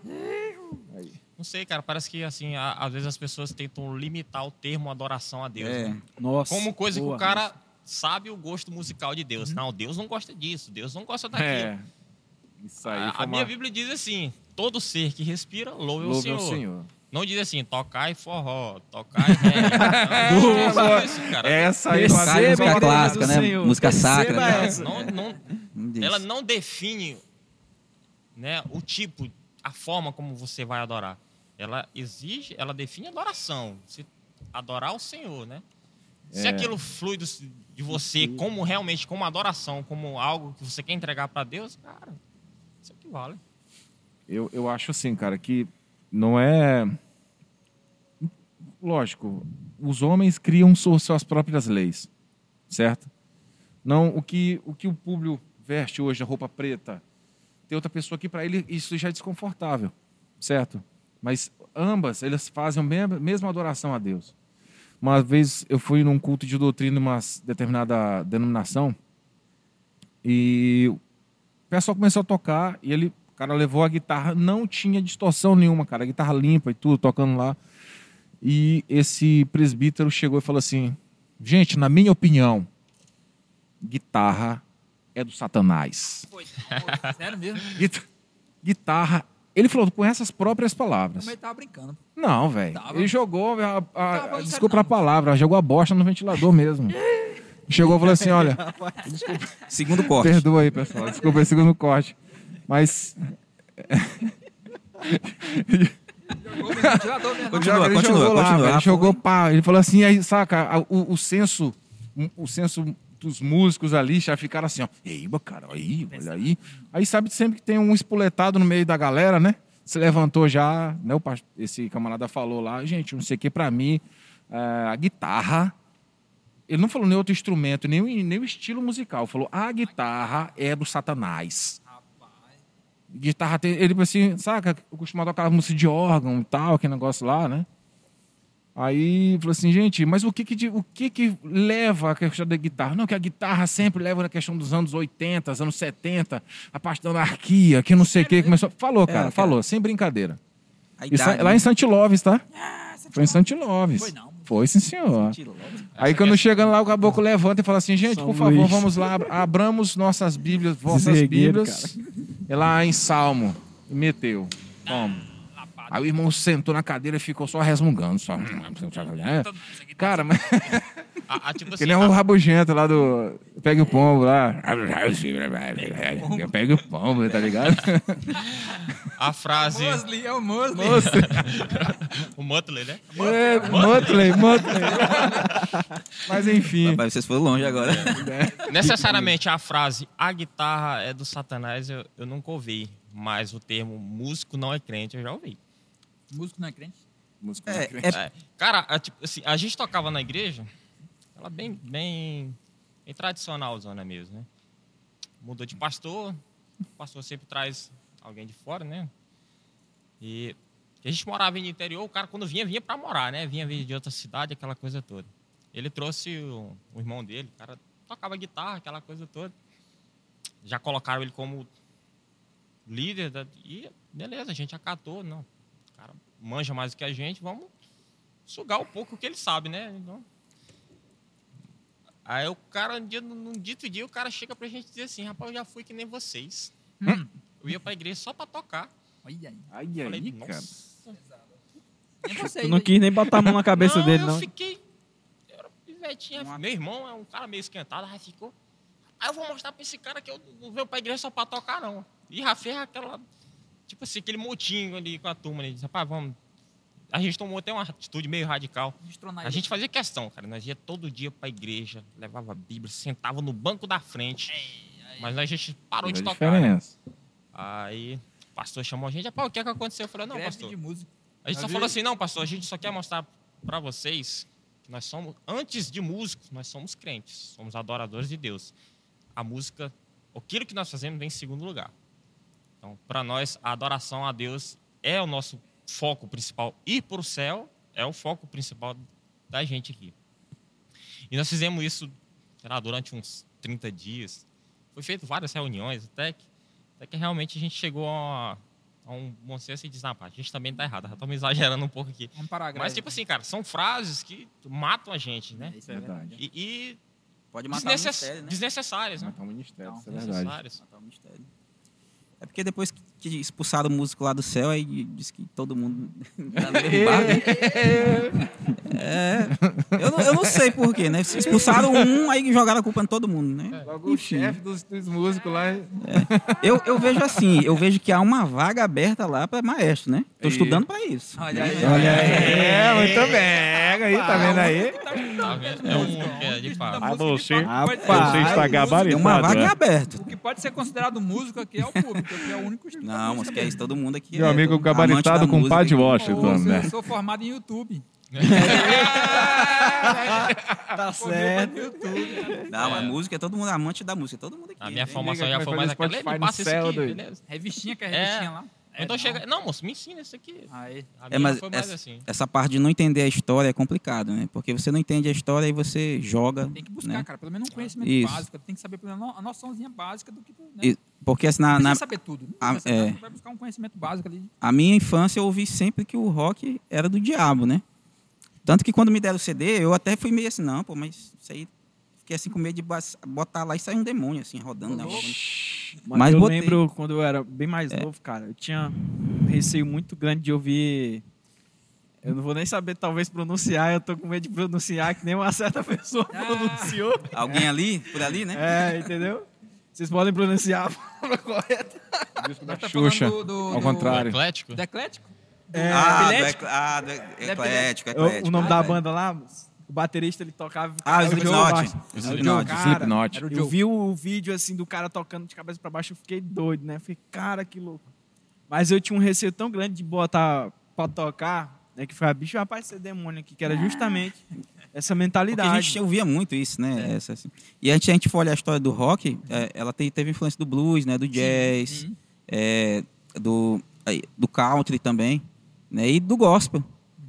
Não sei, cara. Parece que, assim, a- às vezes as pessoas tentam limitar o termo adoração a Deus.
É.
né?
Nossa.
Como coisa
boa.
que o cara sabe o gosto musical de Deus. Não, Deus não gosta disso. Deus não gosta daquilo.
É. Isso aí
A, a minha
uma...
Bíblia diz assim: todo ser que respira, louve, o
Louve
Senhor.
ao Senhor.
Não diz assim, tocar e forró, tocar e reggae.
Essa aí vai-
Música clássica, né? Música sacra, né?
Não, não, ela não define né, o tipo, a forma como você vai adorar. Ela exige, ela define adoração. Se adorar o Senhor, né? Se
É.
aquilo flui do- de você como realmente como adoração, como algo que você quer entregar para Deus, cara, isso é o que vale.
Eu, eu acho assim, cara, que não é. Lógico, os homens criam su- suas próprias leis, certo? Não o que o que o público veste hoje, a roupa preta, tem outra pessoa que para ele isso já é desconfortável, certo? Mas ambas elas fazem a mesma, adoração a Deus. Uma vez eu fui num culto de doutrina de uma determinada denominação e o pessoal começou a tocar e ele, o cara levou a guitarra, não tinha distorção nenhuma, cara, a guitarra limpa e tudo, tocando lá. E esse presbítero chegou e falou assim: gente, na minha opinião, guitarra é do Satanás.
Foi. Sério mesmo?
Guita- Guitarra. Ele falou com essas próprias palavras.
Como ele tava brincando.
Não, velho.
Tava.
Ele jogou, a, a-
não
desculpa
sério,
a palavra, jogou a bosta no ventilador mesmo. Chegou e falou assim: olha,
Segundo corte.
perdoa aí, pessoal, desculpa aí, segundo corte. Mas
Jogou no ventilador mesmo.
Continua,
ele
continua,
jogou lá,
continua.
velho, ele jogou pá. Ele falou assim, aí, saca, a- o, o senso, o senso dos músicos ali já ficaram assim, ó. Ei, cara, aí, olha aí. Aí sabe sempre que tem um espoletado no meio da galera, né? Se levantou já, né? O, esse camarada falou lá, gente, não sei o que, pra mim, é, a guitarra. Ele não falou nem outro instrumento, nem, o- nem o estilo musical. Falou, a guitarra é do Satanás. Guitarra tem. Ele, assim, saca? Eu costumo tocar música de órgão e tal, aquele negócio lá, né? Aí falou assim, gente, mas o que que, o que que leva a questão da guitarra? Não, que a guitarra sempre leva na questão dos anos 80, anos 70, a parte da anarquia, que não sei o que. Começou... Falou, cara,
cara.
falou, sem brincadeira.
A
Isso
idade,
lá
né?
em Santiloves, tá? Foi em Santiloves.
Foi não.
Foi, sim, senhor. Aí quando chegando lá, o caboclo levanta e fala assim, gente,
São
por favor,
Luís.
vamos lá, ab- abramos nossas bíblias, vossas
Regueiro,
bíblias. É lá em Salmo. E meteu. Toma. Aí o irmão sentou na cadeira e ficou só resmungando. Só. É. Cara, mas
A, a, tipo assim,
ele é um rabugento lá do. Pega o pombo lá. Pega o pombo, tá ligado?
a, a frase,
Mosley, é o Mosley.
o Muttley, né?
É, Motley, Motley. Mas enfim.
Rapaz, vocês foram longe agora.
Necessariamente a frase a guitarra é do Satanás eu, eu nunca ouvi, mas o termo músico não é crente eu já ouvi.
Músico não é crente?
Música
É,
crente.
é-
É, cara, a, tipo, assim, a gente tocava na igreja, ela bem, bem, bem tradicional, zona mesmo, né? Mudou de pastor, o pastor sempre traz alguém de fora, né? E a gente morava no interior, o cara quando vinha, vinha para morar, né? Vinha vir de outra cidade, aquela coisa toda. Ele trouxe o, o irmão dele, o cara tocava guitarra, aquela coisa toda. Já colocaram ele como líder da, e beleza, a gente acatou, não. Cara manja mais do que a gente, vamos sugar um pouco o que ele sabe, né? Então, aí o cara, um dia, num dito dia, o cara chega pra gente dizer assim, rapaz, eu já fui que nem vocês. Eu ia pra igreja só pra tocar.
Olha aí.
Ai,
Falei,
aí, cara.
nossa.
Vocês
Tu não quis nem botar a mão na cabeça
não,
dele,
eu
não.
fiquei. Eu era pivetinha. Meu irmão é um cara meio esquentado, aí ficou. Aí eu vou mostrar pra esse cara que eu não venho pra igreja só pra tocar, não. E já fez aquela. Tipo assim, aquele motinho ali com a turma. Ele disse, rapaz, vamos. A gente tomou até uma atitude meio radical. A gente fazia questão, cara. Nós ia todo dia pra igreja, levava a Bíblia, sentava no banco da frente. Mas a gente parou de tocar. né?
diferença.
Aí o pastor chamou a gente. Rapaz, o que é que aconteceu? Eu falei, não,
Greve
pastor.
de música.
A gente só falou assim, não, pastor, a gente só quer mostrar para vocês que nós somos, antes de músicos, nós somos crentes, somos adoradores de Deus. A música, aquilo que nós fazemos vem em segundo lugar. Então, para nós, a adoração a Deus é o nosso foco principal. Ir para o céu é o foco principal da gente aqui. E nós fizemos isso, sei lá, durante uns 30 dias. Foi feito várias reuniões, até que, até que realmente a gente chegou a, a um bom senso e disse, não, pá, a gente também tá errado, já estamos exagerando um pouco aqui.
Vamos parar a greve.
Mas, tipo assim, cara, são frases que matam a gente, né?
É, isso é
Verdade.
E, e
Pode matar
desnecess-
ministério, né?
desnecessárias, né?
Matar o ministério,
Não,
isso é verdade.
Matar o ministério. É porque depois que- expulsaram o músico lá do céu, aí disse que todo mundo tá? É, eu, não, eu não sei porquê, né? Expulsaram um, aí jogaram a culpa em todo mundo, né?
Logo o chefe dos, dos músicos lá.
Eu, eu vejo assim, eu vejo que há uma vaga aberta lá para maestro, né? Tô
E-
estudando para isso.
Olha aí.
Olha aí.
É, muito bem. Aí, tá vendo aí?
Tá vendo? É um que é de fato.
Ah, você-
você está
Tem
gabaritado.
uma vaga
é.
aberta.
O que pode ser considerado músico aqui é o público, que é o único estúdio.
Não, mas que é isso, todo mundo aqui
Meu
é
amigo gabaritado com
música aqui.
Washington,
eu,
né?
sou formado em YouTube.
Tá
Formado
certo.
no YouTube.
Não, mas música é todo mundo amante da música, todo mundo aqui.
A minha formação já foi
é
mais aquela. Me
no
passa isso aqui, beleza.
Revistinha, que é
É.
revistinha lá. É,
Então
não.
chega. Não, moço, me ensina isso aqui.
Aí.
A
É,
minha
mas
foi mais
essa,
assim.
essa parte de não entender a história é complicado, né? Porque você não entende a história e você joga.
Tem que buscar,
né?
cara, pelo menos um conhecimento
Isso.
básico. Tem que saber pelo menos a noçãozinha básica do que tu. Né?
Porque assim, na,
não
na-
saber tudo. Não
a-
saber,
é.
vai buscar um conhecimento básico ali.
a minha infância eu ouvi sempre que o rock era do diabo, né? Tanto que quando me deram o CD, eu até fui meio assim, não, pô, mas isso aí. Fiquei assim com medo de botar lá e sair um demônio, assim, rodando, né?
Mas,
Mas
eu
botei.
lembro quando eu era bem mais
É.
novo, cara, eu tinha um receio muito grande de ouvir. Eu não vou nem saber, talvez, pronunciar, eu tô com medo de pronunciar, que nem uma certa pessoa
Ah.
pronunciou.
Alguém ali, por ali, né?
É, entendeu? Vocês podem pronunciar a palavra correta.
Disco da
tá
Xuxa.
do- do-
Ao
do-
contrário.
Eclético?
Do Eclético?
É,
ah, do ah, do eclético,
o-
eclético.
o nome
Ah,
da
velho.
banda lá, o baterista ele tocava.
Ah, o
eu vi
Slipknot. O
Slipknot. Slipknot.
Eu vi o vídeo assim do cara tocando de cabeça pra baixo, eu fiquei doido, né? Fiquei, cara, que louco. Mas eu tinha um receio tão grande de botar pra tocar, né? Que foi, bicho, vai aparecer demônio aqui, que era justamente essa
Porque
mentalidade.
a gente ouvia muito isso, né? Essa, assim. E a gente, a gente for olhar a história do rock, é, ela te- teve influência do blues, né? Do jazz,
sim.
é, do, aí, do country também, né? E do gospel.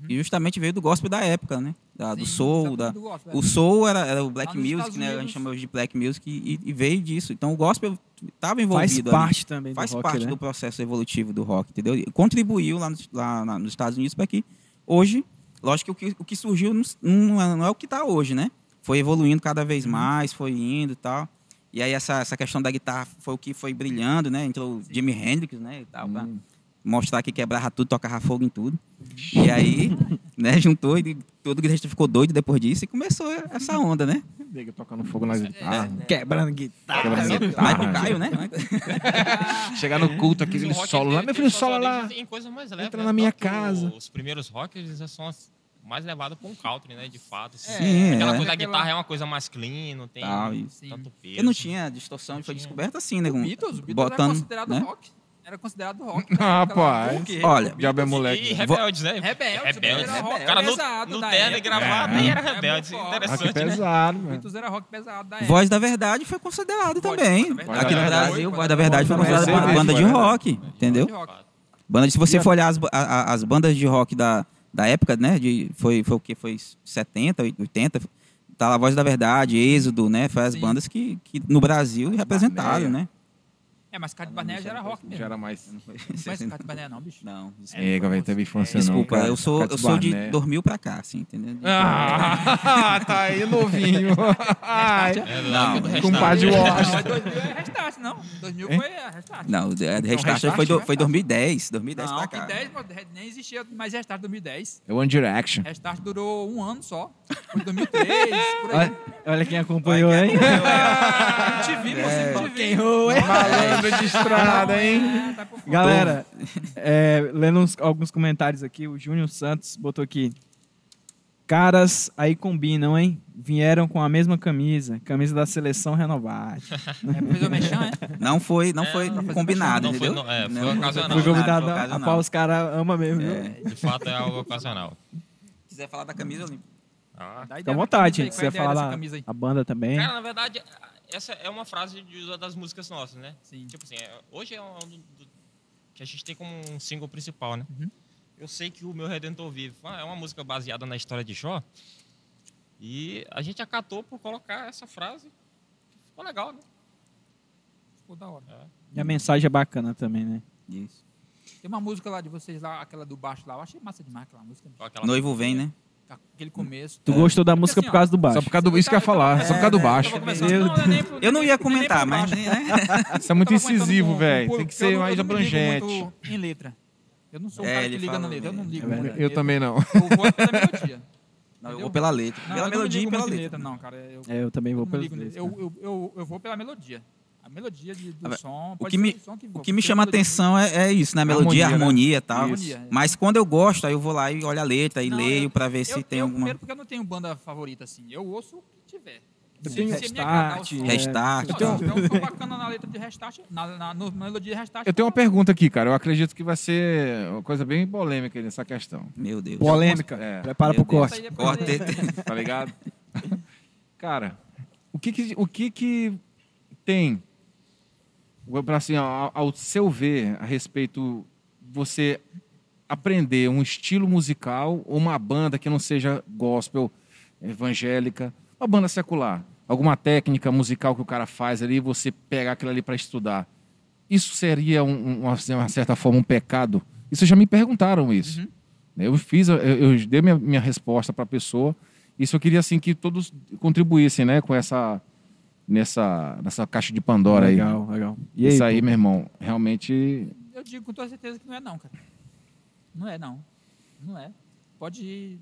E justamente veio do gospel da época, né? Da- do
Sim,
soul,
sabe
da,
do gospel,
o
é.
soul era, era o black music, né? A gente chama hoje de black music e, e veio disso. Então o gospel estava
Faz
envolvido ali.
parte também
faz
do rock,
parte
né?
do processo evolutivo do rock, entendeu? E Contribuiu lá, nos- lá na- nos Estados Unidos para que hoje, lógico que o que, o que surgiu não, não é, não é o que está hoje, né? Foi evoluindo cada vez
Uhum.
mais, foi indo e tal. E aí essa, essa questão da guitarra foi o que foi brilhando, né? Entrou o Jimi Hendrix, né? E tal, pra mostrar que quebrava tudo, tocava fogo em tudo. E aí, né, juntou e todo guitarrista ficou doido depois disso e começou essa onda, né?
Nega tocando fogo nas guitarras.
Quebrando guitarra.
Quebrando
Vai pro
guitarra.
Caio, né?
Chegar no culto,
o rock,
solo lá.
ele-
Meu
ele
filho,
se
lá.
Em coisa mais leve,
Entra
né?
na minha casa.
Os primeiros rock, eles já são as mais levados para um country, né? De fato. assim.
Sim,
Aquela
é.
coisa da
Aquela-
guitarra é uma coisa mais clean, não tem
e-
tanto peso.
Porque não tinha distorção e foi
tinha.
descoberto assim, né? com-
Beatles, o Beatles
botando,
era considerado
né?
rock. Era considerado rock.
Ah,
Naquela
rapaz.
Olha,
Diabo é
E
moleque.
rebeldes, né?
Rebeldes,
Rebeldes.
era rock
O cara no,
pesado
no terno e gravata
É.
e era rebelde.
Ah,
Interessante, né?
pesado, velho.
Beatles era rock pesado da época.
Voz da Verdade foi considerado
Voz
também. Aqui no Brasil. Voz da Verdade foi considerada
Verdade.
banda de rock, entendeu?
De rock.
Banda, se você for olhar as, as bandas de rock da, da época, né? De, foi, foi o que? Foi 70, 80. Tá lá a Voz da Verdade, Êxodo, né? Foi as
Sim.
bandas que, que no Brasil representaram, né?
É, mas Cade Barnea já era rock mesmo.
Já era mais.
Não conhece Cade Barnea não, bicho?
Não,
É, velho, infância não.
desculpa, eu sou, eu sou de
Barnea.
2000 pra cá, assim, entendeu?
Ah, tá aí novinho.
É,
Não, é
restart.
compadre
Não,
Washington.
mas 2000 é restart, não. 2000 foi a restart.
Não, o Restart
Restart
foi, do-
é
foi 2010, 2010
Não,
pra cá.
10, pô, nem existia mais Restart 2010.
É One Direction.
Restart durou um ano só. Foi 2003, por aí.
Olha, olha quem acompanhou, hein?
MTV, pô, sempre MTV.
Malandro de estrada, hein?
É, tá.
Galera, é, lendo uns- alguns comentários aqui, o Júnior Santos botou aqui. Caras aí combinam, hein? Vieram com a mesma camisa, camisa da seleção renovada.
É, é?
Não foi, não foi
não foi
combinado,
não foi-
entendeu?
não, é, foi
Não
ocasional.
Fui
Foi
convidado,
foi
a
ocasional.
qual os caras amam mesmo, viu?
É.
De fato, é algo ocasional.
Se quiser falar da camisa, eu limpo.
Ah.
Fica à vontade, se
é a
quiser falar da
camisa aí?
a banda também.
Cara, na verdade, essa é uma frase de uma das músicas nossas, né?
Sim.
Tipo assim, é- hoje é um do, do- que a gente tem como um single principal, né?
Uhum.
Eu sei que o Meu Redentor Vive ah, é uma música baseada na história de Jó. E a gente acatou por colocar essa frase. Ficou legal, né?
Ficou da hora.
E a mensagem é bacana também, né?
Isso.
Tem uma música lá de vocês lá, aquela do baixo lá. Eu achei massa demais aquela música.
Aquela-
Noivo vem, né?
Aquele começo.
Tu gostou da música
assim,
por causa do baixo.
Só por causa do. Isso que eu ia falar, só por causa do baixo.
Tava conversando- não, é nem
Eu não ia comentar, mas.
baixo.
Né?
Isso é muito incisivo, velho. Tem que
eu
ser mais
eu não me ligo
abrangente.
muito em letra. Eu não sou um
É,
cara
ele
que liga na letra. Eu não ligo.
É
Eu
letra.
também não.
Eu vou pela melodia.
Não, eu vou pela letra.
Não,
pela
eu
melodia e pela letra.
Não, cara. Eu,
É, eu também
eu
vou
eu, eu, eu, eu vou pela melodia. A melodia de- do som.
O que, me,
som que
o que me chama a atenção é, é isso, né? Melodia,
Harmonia, né?
harmonia e tal.
Harmonia, é.
Mas quando eu gosto, aí eu vou lá e olho a letra e
Não,
leio
eu-
pra ver se
eu,
tem
eu,
alguma.
Primeiro porque eu não tenho banda favorita assim. Eu ouço o que tiver.
Eu tenho Restart,
som-
é,
Restart.
Tenho-
se tiver um som bacana na letra de restart, na, na, na melodia de restart.
Eu tenho uma
eu-
pergunta aqui, cara. Eu acredito que vai ser uma coisa bem polêmica nessa questão.
Meu Deus.
Polêmica.
É.
Prepara
Meu
pro
Deus.
corte.
Corte.
Tá ligado? Cara, o que que, o que, que tem, assim, ao, ao seu ver, a respeito você aprender um estilo musical ou uma banda que não seja gospel, evangélica, uma banda secular, alguma técnica musical que o cara faz ali, você pegar aquilo ali para estudar. Isso seria, um, um, uma, uma certa forma, um pecado? Isso já me perguntaram isso. Eu fiz, eu, eu dei minha, minha resposta para a pessoa. Isso eu queria assim que todos contribuíssem, né, com essa nessa nessa caixa de Pandora aí.
Legal, legal. E aí,
Isso aí, meu irmão, realmente
Eu digo com toda certeza que não é não, cara. Não é não. Não é. Pode ir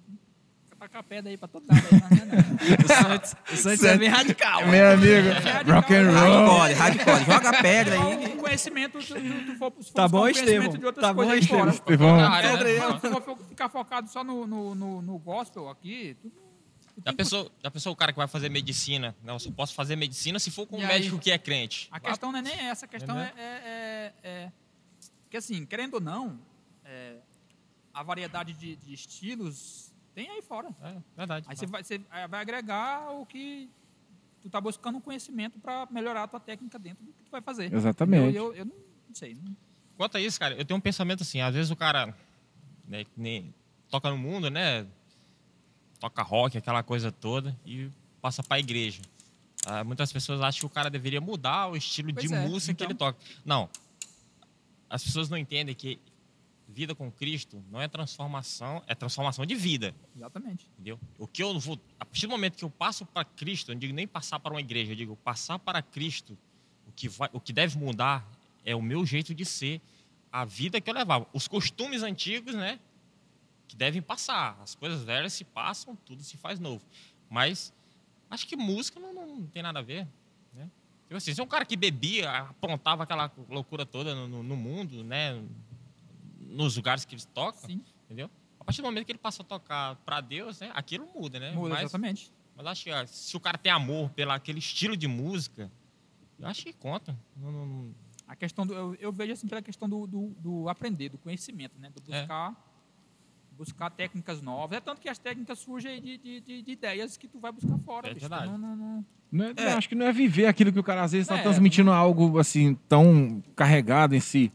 tacar a pedra aí pra todo lado. É, não.
o Santos é bem radical.
meu amigo,
É radical,
rock and
é
roll.
Hardcore, hardcore. Joga a pedra aí.
O conhecimento, tu, tu, tu for, se
Tá bom,
conhecimento
Estevão?
de outras
Tá bom,
coisas
Estevão?
fora.
Estevão.
Área, né?
Não, se for ficar focado só no, no, no, no gospel aqui, tu, tu
Já
que-
pensou, já pensou o cara que vai fazer medicina? Não, eu só posso fazer medicina se for com
E
um
aí?
médico que é crente.
A questão não é nem essa, a questão é, é, é, é- Porque assim, querendo ou não, é, a variedade de, de estilos tem aí fora.
É, verdade.
Aí você vai, você vai agregar o que tu tá buscando um conhecimento para melhorar a tua técnica dentro do que tu vai fazer.
Exatamente.
Eu, eu, eu não sei. Não,
Quanto a isso, cara, eu tenho um pensamento assim, às vezes o cara né, que nem toca no mundo, né? Toca rock, aquela coisa toda, e passa pra igreja. Ah, muitas pessoas acham que o cara deveria mudar o estilo
Pois
de
é,
música que
então.
ele toca. Não. As pessoas não entendem que vida com Cristo não é transformação, é transformação de vida.
exatamente.
Entendeu? O que eu vou. A partir do momento que eu passo para Cristo, eu não digo nem passar para uma igreja, eu digo passar para Cristo, o que, vai, o que deve mudar é o meu jeito de ser, a vida que eu levava. Os costumes antigos, né? Que devem passar. As coisas velhas se passam, tudo se faz novo. Mas acho que música não, não tem nada a ver. Né? Tipo assim, se é um cara que bebia, apontava aquela loucura toda no, no- no mundo, né? Nos lugares que eles tocam,
Sim,
entendeu? A partir do momento que ele passa a tocar para Deus, né, aquilo muda, né?
muda,
mas,
exatamente.
mas acho que ó, se o cara tem amor pelo aquele estilo de música, eu acho que conta. Não- não-
A questão do, eu, eu vejo assim pela questão do, do, do aprender, do conhecimento, né? Do
É.
buscar, técnicas novas. É tanto que as técnicas surgem de, de, de, de ideias que tu vai buscar fora.
É
bicho.
Verdade.
Não, não, não,
Não é- não, acho que não é viver aquilo que o cara às vezes está
É,
transmitindo algo assim tão carregado em si,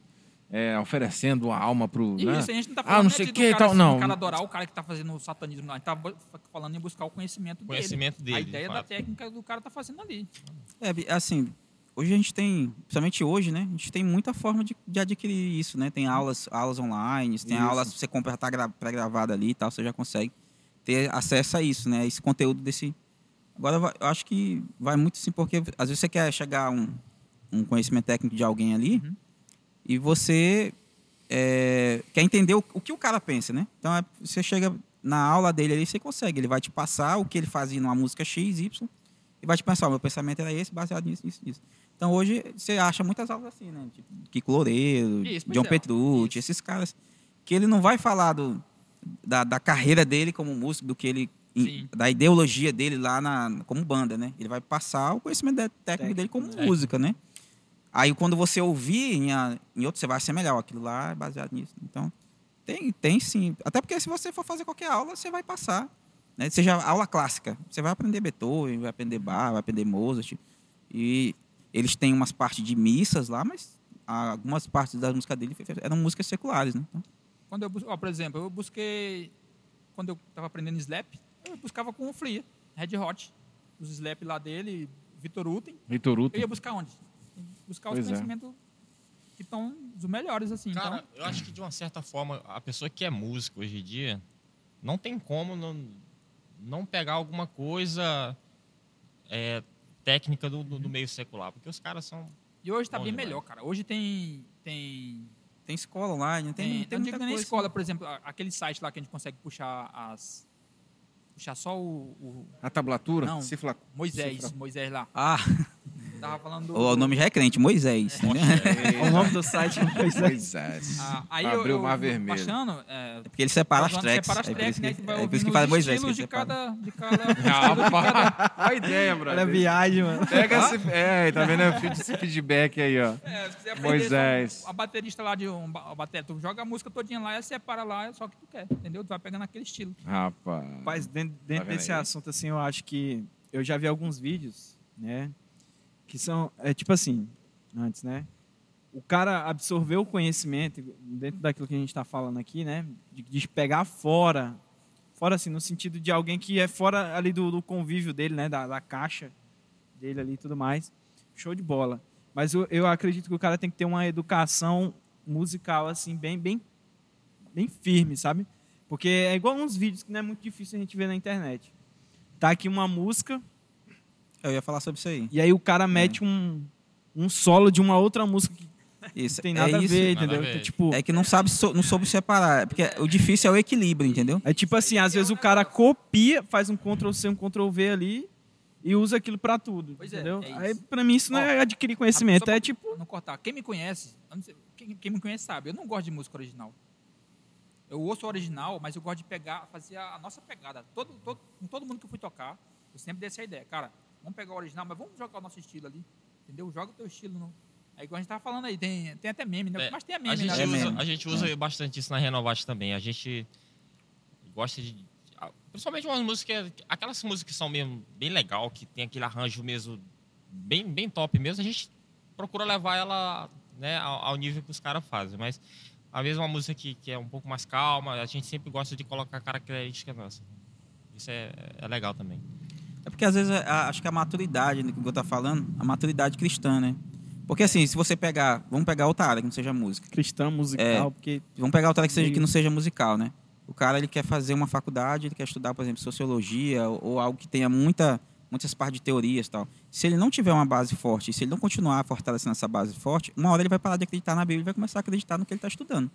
é, oferecendo a alma pro.
Isso,
né?
a gente não tá
Ah,
falando
não
né,
sei o que
cara,
tal,
assim,
não.
do cara adorar o cara que tá fazendo o satanismo. Não. A gente tá bu- falando em buscar o conhecimento,
Conhecimento
dele.
dele,
A ideia
de
da técnica do cara tá fazendo ali.
É, assim, hoje a gente tem, principalmente hoje, né? A gente tem muita forma de, de adquirir isso, né? Tem aulas, aulas online, tem
Isso.
aulas que você compra, tá gra- pré-gravada ali e tal, você já consegue ter acesso a isso, né? Esse conteúdo desse... Agora, eu acho que vai muito sim, porque às vezes você quer chegar a um, um conhecimento técnico de alguém ali
Uhum.
e você é, quer entender o, o que o cara pensa, né? Então, é- você chega na aula dele ali, você consegue. Ele vai te passar o que ele fazia numa música X, Y, e vai te pensar, o meu pensamento era esse, baseado nisso, nisso, nisso. Então, hoje, você acha muitas aulas assim, né? Tipo, Kiko Loureiro,
Isso,
John
é,
Petrucci, esses caras, que ele não vai falar do, da, da carreira dele como músico, do que ele...
Sim.
Da ideologia dele lá na, como banda, né? Ele vai passar o conhecimento de- técnico dele como
É.
música, né? Aí quando você ouvir em, a- em outro, você vai assemelhar. ó, Aquilo lá é baseado nisso. Então, tem, tem sim. Até porque se você for fazer qualquer aula, você vai passar. Né? Seja aula clássica. Você vai aprender Beethoven, vai aprender Bach, vai aprender Mozart. E eles têm umas partes de missas lá, mas algumas partes da música dele eram músicas seculares, né? Então,
Quando eu, ó, por exemplo, eu busquei. Quando eu estava aprendendo slap, eu buscava com o Flea, Red Hot. Os slap lá dele, Vitor Uten.
Vitor Hugo.
Eu ia buscar onde? Buscar os
Pois é.
conhecimentos que estão dos melhores, assim.
Cara,
então,
eu acho que de uma certa forma, a pessoa que é músico hoje em dia, não tem como não, não pegar alguma coisa é, técnica do, do, do meio secular, porque os caras são.
E hoje tá
Bom
bem
demais.
melhor, cara. Hoje tem. Tem.
Tem escola online, não tem,
tem,
não tem
não digo nem
coisa.
escola, por exemplo, aquele site lá que a gente consegue puxar as. Puxar só o. o
A tablatura?
Não.
Cifra...
Moisés,
Cifra-
Moisés lá.
Ah,
Tava falando do.
o nome já é crente, Moisés. né?
O nome do site é
Moisés.
Ah, aí
Abriu
eu,
o mar vermelho.
baixando. É,
É porque ele separa as tracks.
separa as
é por
tracks,
isso
né?
que,
vai
é por isso que fala
os
Moisés. que
de cada, de cada, de cada...
Olha a ideia, brother.
Olha a viagem, mano.
Pega esse. É, tá vendo esse feedback aí, ó.
É, se quiser aprender
Moisés.
A baterista lá de um ba- bater, tu joga a música todinha lá e separa lá, é só o que tu quer, entendeu? Tu vai pegando aquele estilo.
Rapaz.
Mas dentro, dentro
Tá
desse
aí?
assunto, assim, eu acho que eu já vi alguns vídeos, né? Que são, é tipo assim, antes, né? O cara absorveu o conhecimento dentro daquilo que a gente está falando aqui, né? De, de pegar fora, fora assim, no sentido de alguém que é fora ali do, do convívio dele, né? Da, da caixa dele ali e tudo mais. Show de bola. Mas eu, eu acredito que o cara tem que ter uma educação musical, assim, bem, bem, bem firme, sabe? Porque é igual uns vídeos que não é muito difícil a gente ver na internet. Tá aqui uma música,
Eu ia falar sobre isso aí.
e aí o cara mete um, um solo de uma outra música que
Isso.
não tem
é
nada a
isso.
ver,
Nada a
entendeu?
ver.
Então, tipo,
É que não sabe, so- não soube separar. Porque o difícil é o equilíbrio, entendeu?
é tipo assim, às vezes o cara copia, faz um Ctrl C, um Ctrl V ali e usa aquilo pra tudo,
Pois é,
entendeu?
é isso.
aí pra mim isso não
Ó,
é adquirir conhecimento, é tipo,
Não cortar. Quem me conhece, não quem, quem me conhece sabe, eu não gosto de música original. Eu ouço o original, mas eu gosto de pegar, fazer a nossa pegada. Todo, todo, com todo mundo que eu fui tocar, eu sempre dei essa ideia. Cara, vamos pegar o original, mas vamos jogar o nosso estilo ali. Entendeu? Joga o teu estilo. No... É igual a gente tava falando aí, tem, tem até meme, né?
É,
mas tem a
A
meme,
gente,
né?
É
usa,
mesmo.
a gente usa bastante isso na Renovate também. A gente gosta de. Principalmente umas músicas. Aquelas músicas que são mesmo bem legal, que tem aquele arranjo mesmo bem, bem top mesmo, a gente procura levar ela né, ao, ao nível que os caras fazem. Mas a mesma música que, que é um pouco mais calma, a gente sempre gosta de colocar característica nossa. Isso é, é legal também.
É porque às vezes é, a- acho que a maturidade né, que o Hugo tá falando, a maturidade cristã, né? Porque assim, se você pegar, vamos pegar outra área que não seja música.
cristã musical, porque
Vamos pegar outra área que, seja, que não seja musical, né? O cara ele quer fazer uma faculdade, ele quer estudar, por exemplo, sociologia ou, ou algo que tenha muita, muitas partes de teorias e tal. Se ele não tiver uma base forte, e se ele não continuar fortalecendo essa base forte, uma hora ele vai parar de acreditar na Bíblia e vai começar a acreditar no que ele está estudando.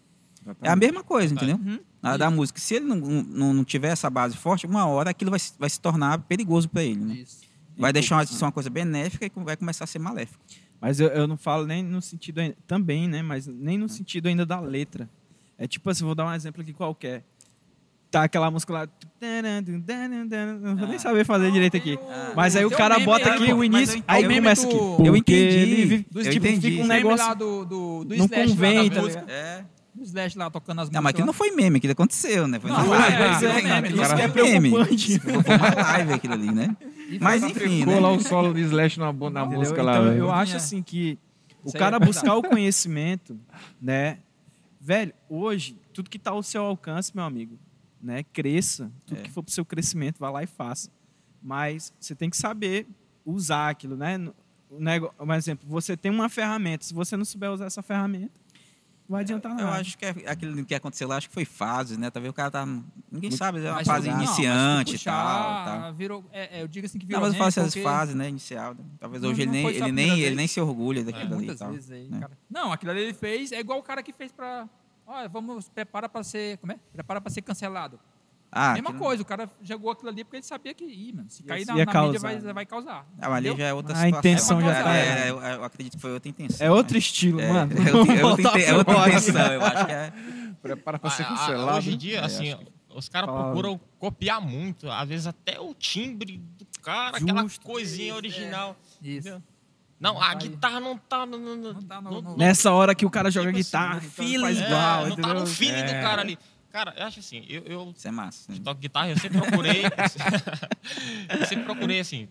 É a mesma coisa, entendeu? Na área da música. Se ele não, não, não tiver essa base forte, uma hora aquilo vai, se- vai se tornar perigoso para ele, né?
Isso.
Vai deixar de ser uma coisa benéfica e vai começar a ser maléfico.
Mas eu, eu não falo nem no sentido ainda, também, né? Mas nem no sentido ainda da letra. É tipo assim, vou dar um exemplo aqui qualquer. Tá aquela música lá. Não vou nem saber fazer direito aqui. Mas aí o cara bota aqui o início,
eu-
aí começa aqui.
eu
entendi,
ele
eu
tipo,
entendi.
fica um negócio.
lá do, do, do
não convém, tá ligado?
É.
Do Slash lá tocando as músicas.
Não, mas aquilo
lá.
não foi meme, aquilo aconteceu, né? Foi
Não,
na
é,
live.
pois é,
aquilo
meme,
isso é
É
meme.
preocupante.
Foi uma live aquilo ali, né?
E
Mas enfim,
Ficou
né?
lá o solo de Slash na, na música
então,
lá. velho.
eu acho
É.
assim que o cara
é
buscar o conhecimento, né? Velho, hoje, tudo que tá ao seu alcance, meu amigo, né? Cresça. Tudo
É.
que for pro seu crescimento, vá lá e faça. Mas você tem que saber usar aquilo, né? O. Um exemplo, você tem uma ferramenta. Se você não souber usar essa ferramenta, vai adiantar nada.
Eu acho que é aquilo que aconteceu lá, acho que foi fase, né? Talvez o cara tá. Ninguém sabe, é uma
Mas
fase
não,
iniciante e tal, tal.
Virou, é, é, eu digo assim que
Não,
virou
mas eu falo assim,
porque-
fases, né? Inicial. né? Talvez
Não,
hoje ele
não
nem,
só a
ele, nem, ele nem se orgulha
É,
daquilo ali e
muitas
tal.
vezes aí,
né?
cara. Não, aquilo ali ele fez é igual o cara que fez pra. Olha, vamos, prepara pra ser. Como é? Prepara pra ser cancelado.
Ah,
Mesma
aquilo-
coisa, o cara jogou aquilo ali porque ele sabia que, ih, mano, se cair na,
ia
na
causar,
mídia vai,
né?
vai causar.
Ah, mas ali já é outra
A
situação.
intenção
já
É,
tá
é,
errada.
é, eu, eu acredito que foi outra intenção.
É outro
né?
estilo,
É,
mano.
é outra, é outra, é outra intenção, eu acho que é.
Prepara pra ser
Ah, ah,
cancelado.
hoje em dia,
É,
assim, os caras procuram copiar muito, às vezes até o timbre do cara, aquela
Justo.
coisinha
Isso,
original.
Isso.
entendeu? Não, a guitarra não tá no, no-
Não tá no-
no-
no-
Nessa hora que o cara joga
Tipo assim,
guitarra, ele faz
é,
igual,
não
entendeu?
tá no feeling do
É.
cara ali. Cara, eu acho assim, eu, eu
Isso é massa. né?
toco guitarra, eu sempre procurei. eu sempre procurei, assim,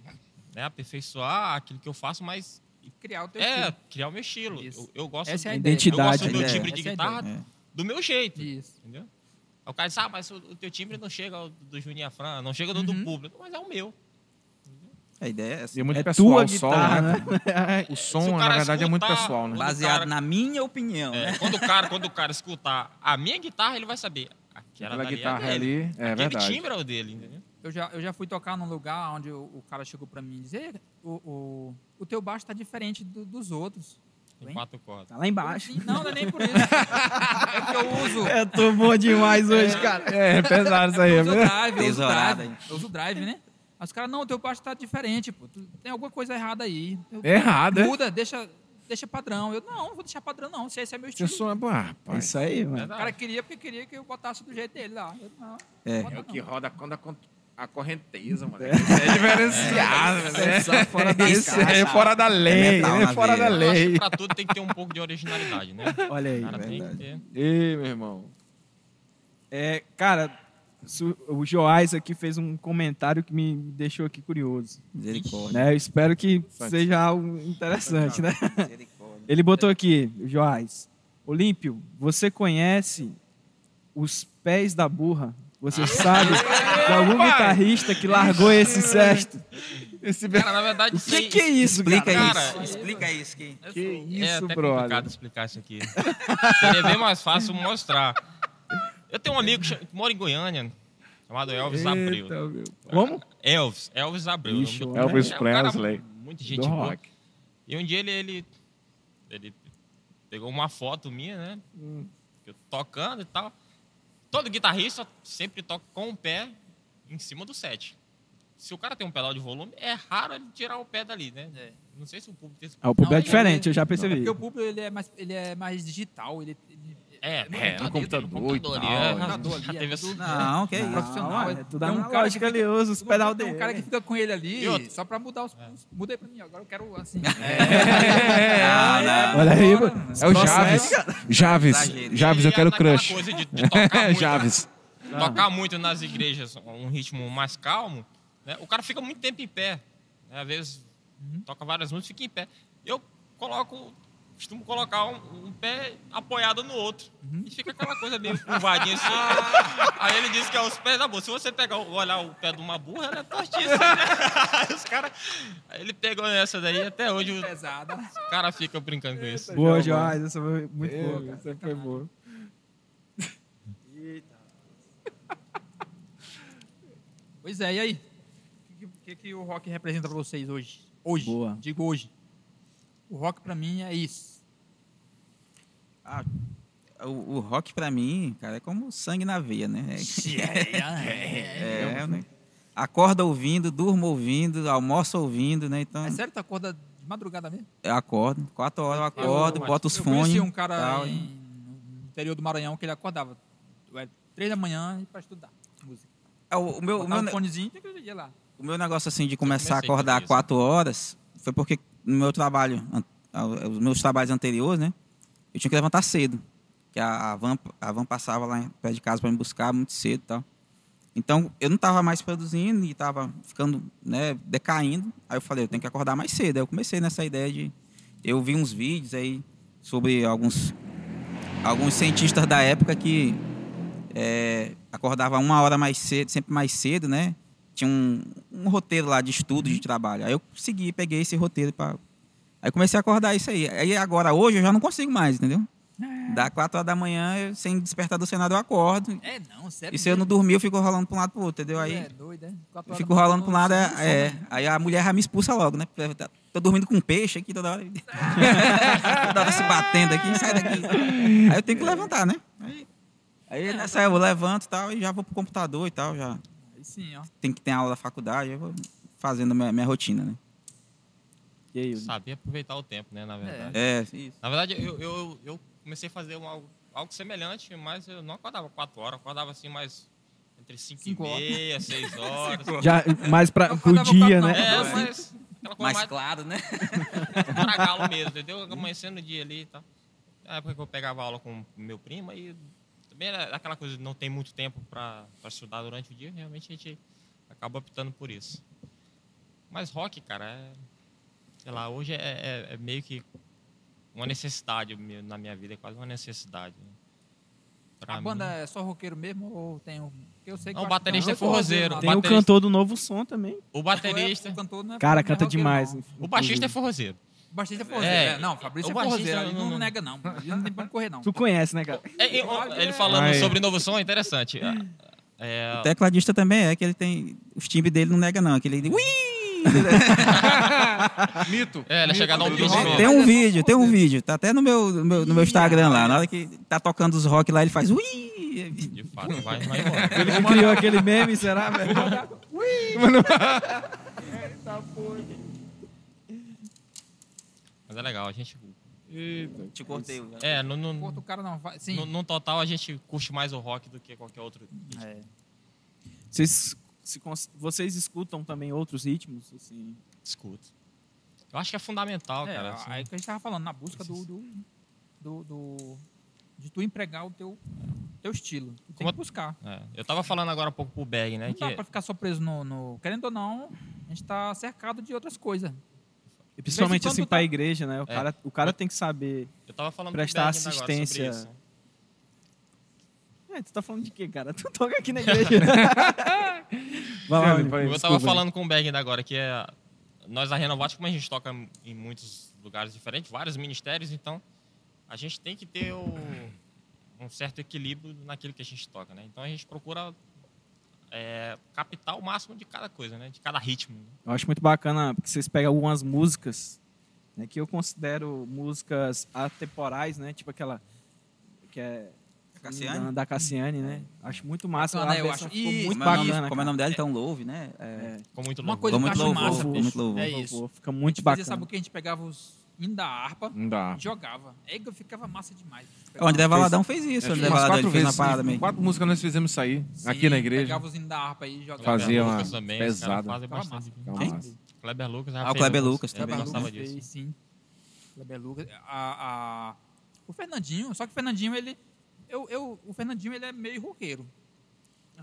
né, aperfeiçoar aquilo que eu faço, mas
Criar o teu
é,
estilo.
criar o meu estilo.
Isso.
Eu, eu gosto,
Essa é a
do-
ideia.
eu
Identidade.
gosto do meu
Essa é a
timbre de
ideia.
guitarra
É.
do meu jeito.
Isso.
Entendeu? Aí o cara diz, ah, mas o, o teu timbre não chega ao do Juninho Afran, não chega ao do
Uhum.
público, mas é o meu.
A ideia é essa.
E é muito
É
pessoal
tua
o solo,
guitarra,
né?
né?
O som,
o
na verdade, é muito
escutar
pessoal, né?
Baseado
cara-
na minha opinião,
É,
né?
quando, o cara, quando o cara escutar a minha guitarra, ele vai saber,
Aquela
dali,
guitarra
é dele.
ali, é
Aquele
verdade.
timbre é o dele, entendeu?
Eu já, eu já fui tocar num lugar onde o, o cara chegou pra mim e dizer o, o, o teu baixo tá diferente do- dos outros.
Em
Hein?
quatro cordas.
Tá lá embaixo.
Não, não é nem por isso. é que eu uso.
Eu tô bom demais hoje, cara.
É, pesado isso aí.
Eu uso o drive, eu uso drive. Eu uso o drive, né? Mas os caras, não, o teu baixo tá diferente, pô. Tu- tem alguma coisa errada aí. Eu-
Errado, é?
Muda, deixa, deixa padrão. Eu, não, não vou deixar padrão, não. Se esse é meu estilo.
só... Ah,
É
rapaz.
isso aí, mano.
O cara queria porque queria que eu botasse do jeito dele lá. Eu, não,
É.
não bota
É o que
não.
roda quando a, correnteza, mano. Isso é diferenciado, né?
Só fora da
Isso
caixa.
é fora da lei,
metal
é fora
veia.
da
Eu acho que
lei.
pra tudo tem que ter um pouco de originalidade, né?
Olha aí.
Cara tem que ter.
Ei, meu irmão.
É, cara, o Joás aqui fez um comentário que me deixou aqui curioso.
Misericórdia.
Né? Eu espero que seja algo interessante, né?
Misericórdia.
Ele botou aqui, Joás. Olímpio, você conhece os pés da burra? Você sabe de algum guitarrista que largou esse cesto?
Esse
Cara, na verdade,
O que, que é isso,
Explica
cara?
Cara,
isso. Explica isso. Que...
Que
é
isso,
até
brother.
complicado explicar isso aqui. Seria bem mais fácil mostrar. Eu tenho um amigo que mora em Goiânia, chamado Elvis Abreu.
Eita, meu.
Como?
Elvis, Elvis Abreu.
Ixi,
nome do cara.
Elvis
É um
Presley.
Muito gente boa.
rock.
E um dia ele, ele, ele pegou uma foto minha, né? Eu tocando e tal. Todo guitarrista sempre toca com o pé em cima do set. Se o cara tem um pedal de volume, é raro ele tirar o pé dali, né?
É.
Não sei se o público tem esse
Ah, o público
Não,
é diferente, eu já
É
percebi.
porque o público ele é mais, ele é mais digital. Ele-
É,
É, no computador e tal,
ali,
é.
é,
Computador
já
ali,
teve
é
Não, que é isso.
profissional.
é tudo
Tem um cara que
ele usa os pedal
Tem
dele.
um cara que fica com ele ali só pra mudar os. os- Mudei pra mim, agora eu quero assim.
Não, não.
Olha aí.
É o Javes. Javes.
Exagero.
Javes, eu quero crush.
muito,
Javes.
tocar muito nas igrejas, um ritmo mais calmo, né? o cara fica muito tempo em pé. né? Às vezes toca várias músicas e fica em pé. Eu coloco, costumo colocar um, um pé apoiado no outro. E fica aquela coisa meio curvadinha assim. Aí ele disse que é os pés da burra. Se você pegar, olhar o pé de uma burra, ela é tortíssima. né? Aí os cara, aí ele pegou nessa daí até hoje o
Pesada.
cara fica brincando com isso.
Boa, Joás, essa foi muito boa.
Essa foi boa.
Pois é, e aí? O que, que, que o rock representa pra vocês hoje? Hoje.
Boa.
Digo hoje. O rock pra mim é isso.
Ah, o, o rock pra mim, cara, é como sangue na veia, né? É, é, né? Acorda ouvindo, durmo ouvindo, almoço ouvindo, né? Então,
É sério, tu acorda de madrugada mesmo?
eu acordo. Quatro horas eu
Eu-
acordo,
eu-
boto os
eu
fones.
conheci um cara
tal,
em- no interior do Maranhão que ele acordava é, três da manhã e pra estudar música.
É, o, o meu, o, meu,
um
ne-
fonezinho ia lá.
o meu negócio assim de começar a acordar quatro horas foi porque no meu trabalho, os meus trabalhos anteriores, né? Eu tinha que levantar cedo. Que a, van, a van passava lá perto de casa para me buscar muito cedo e tal. Então, eu não estava mais produzindo e estava ficando, né, decaindo. Aí eu falei, eu tenho que acordar mais cedo. Aí eu comecei nessa ideia de... Eu vi uns vídeos aí sobre alguns, alguns cientistas da época que é, acordava uma hora mais cedo, sempre mais cedo, né? Tinha um, um roteiro lá de estudo, de trabalho. Aí eu segui, peguei esse roteiro para... Aí comecei a acordar isso aí. Aí agora, hoje, eu já não consigo mais, entendeu? Dá quatro horas da manhã, eu- sem despertador, sem nada, eu acordo.
É, não, sério.
E se eu não dormir, eu fico rolando para um lado para outro, entendeu? Aí
É doido, é?
Fico rolando para um lado, é, é,
né?
aí a mulher já me expulsa logo, né? Tô dormindo com um peixe aqui toda hora. toda hora se batendo aqui, sai daqui. Aí eu tenho que levantar, né? Aí, aí nessa eu levanto e tal, e já vou pro computador e tal, já
sim, ó.
tem que ter aula da faculdade, eu vou fazendo a minha, minha rotina, né?
E aí,
Saber aproveitar o tempo, né, na verdade.
É, isso.
Na verdade, eu, eu, eu comecei a fazer um, algo, algo semelhante, mas eu não acordava quatro horas, eu acordava assim mais entre cinco,
Cinco
e meia, seis horas.
já mais pra, pro
acordava
dia, né?
É,
Não,
mas
Mais
mais
claro, né?
para galo mesmo, entendeu? Amanhecendo o dia ali e tal. Na época que eu pegava aula com o meu primo, e também era aquela coisa de não tem muito tempo para estudar durante o dia, realmente a gente acaba optando por isso. Mas rock, cara, é, sei lá, hoje é, é- é meio que uma necessidade na minha vida, é quase uma necessidade. né? Pra
A
mim.
banda é só roqueiro mesmo ou tem um. Eu sei que
Não, o baterista é forrozeiro.
Tem o
baterista-
cantor do novo som também.
O baterista,
O cantor não é-
Cara,
não é
canta demais.
não.
o baixista é forrozeiro.
Baixista é forrozeiro.
É,
É, não, Fabrício
o
é forrozeiro. Ele
não-
não,
não-
nega, não. Ele não tem pra onde correr, não.
Tu conhece, né, cara?
É, ele falando
Aí.
sobre novo som é interessante. É,
O tecladista também é, que ele tem. Os timbres dele não nega, não. Aquele. Ui!
Mito.
é, ele é chegado a um
Mito.
pitch mesmo.
Tem um vídeo, tem um vídeo. Tá até no meu, no meu, no meu Instagram lá. Na hora que tá tocando os rock lá, ele faz. Ui!
De fato, vai, vai embora.
Ele criou aquele meme, será, velho?
Mas é legal, a gente.
Eita.
Te cortei. velho.
É, no, no,
Corta o cara, não. Vai- Sim.
no, no total a gente curte mais o rock do que qualquer outro. ritmo.
É.
Vocês, se vocês escutam também outros ritmos? Assim?
Escuta. Eu acho que é fundamental,
É,
cara. assim.
aí que a gente tava falando, na busca do, do, do, do- de tu empregar o teu, teu estilo. Tu tem
Como-
que buscar.
É, eu tava falando agora há pouco pro Bag, né?
Não dá
Que
pra ficar só preso no, no- Querendo ou não, a gente tá cercado de outras coisas.
E principalmente assim
tu
pra
tá-
igreja, né? O,
É.
cara, o cara tem que saber.
eu tava falando
Prestar assistência. É, tu tá falando de quê, cara? Tu toca aqui na igreja. Vai lá.
Eu tava falando com o Bag ainda agora, que é. Nós da Renovato, como a gente toca em muitos lugares diferentes, vários ministérios, então a gente tem que ter o- um certo equilíbrio naquilo que a gente toca, né? Então a gente procura é, captar o máximo de cada coisa, né? De cada ritmo.
Eu acho muito bacana porque vocês pegam algumas músicas né, que eu considero músicas atemporais, né? Tipo aquela que é
Cassiane?
da Cassiane, né? Acho muito massa.
Bacana, eu acho.
ficou
E-
muito
é nome-
bacana.
como é o nome dela? Então, Love, né? É,
É,
Ficou muito
Uma
louco.
coisa
Ficou
que eu acho massa,
louvor.
É isso.
Fica muito bacana.
sabe o que a gente pegava os hinos da harpa e jogava. Aí que ficava massa demais.
O André Valadão fez isso. O
que
André Valadão ele
quatro
fez uma
vezes,
parada meio.
quatro músicas nós fizemos aí,
Sim,
aqui na igreja.
Pegava os hinos da harpa e jogava.
Kleber
Fazia uma
Lucas também,
pesada.
bastante.
Quem?
Kleber Lucas
Ah, o Kleber Lucas
eu
também.
gostava
Fez,
disso.
Sim. Kleber Lucas. A, a- o Fernandinho, só que o Fernandinho, ele. Eu, eu, o Fernandinho, ele é meio roqueiro.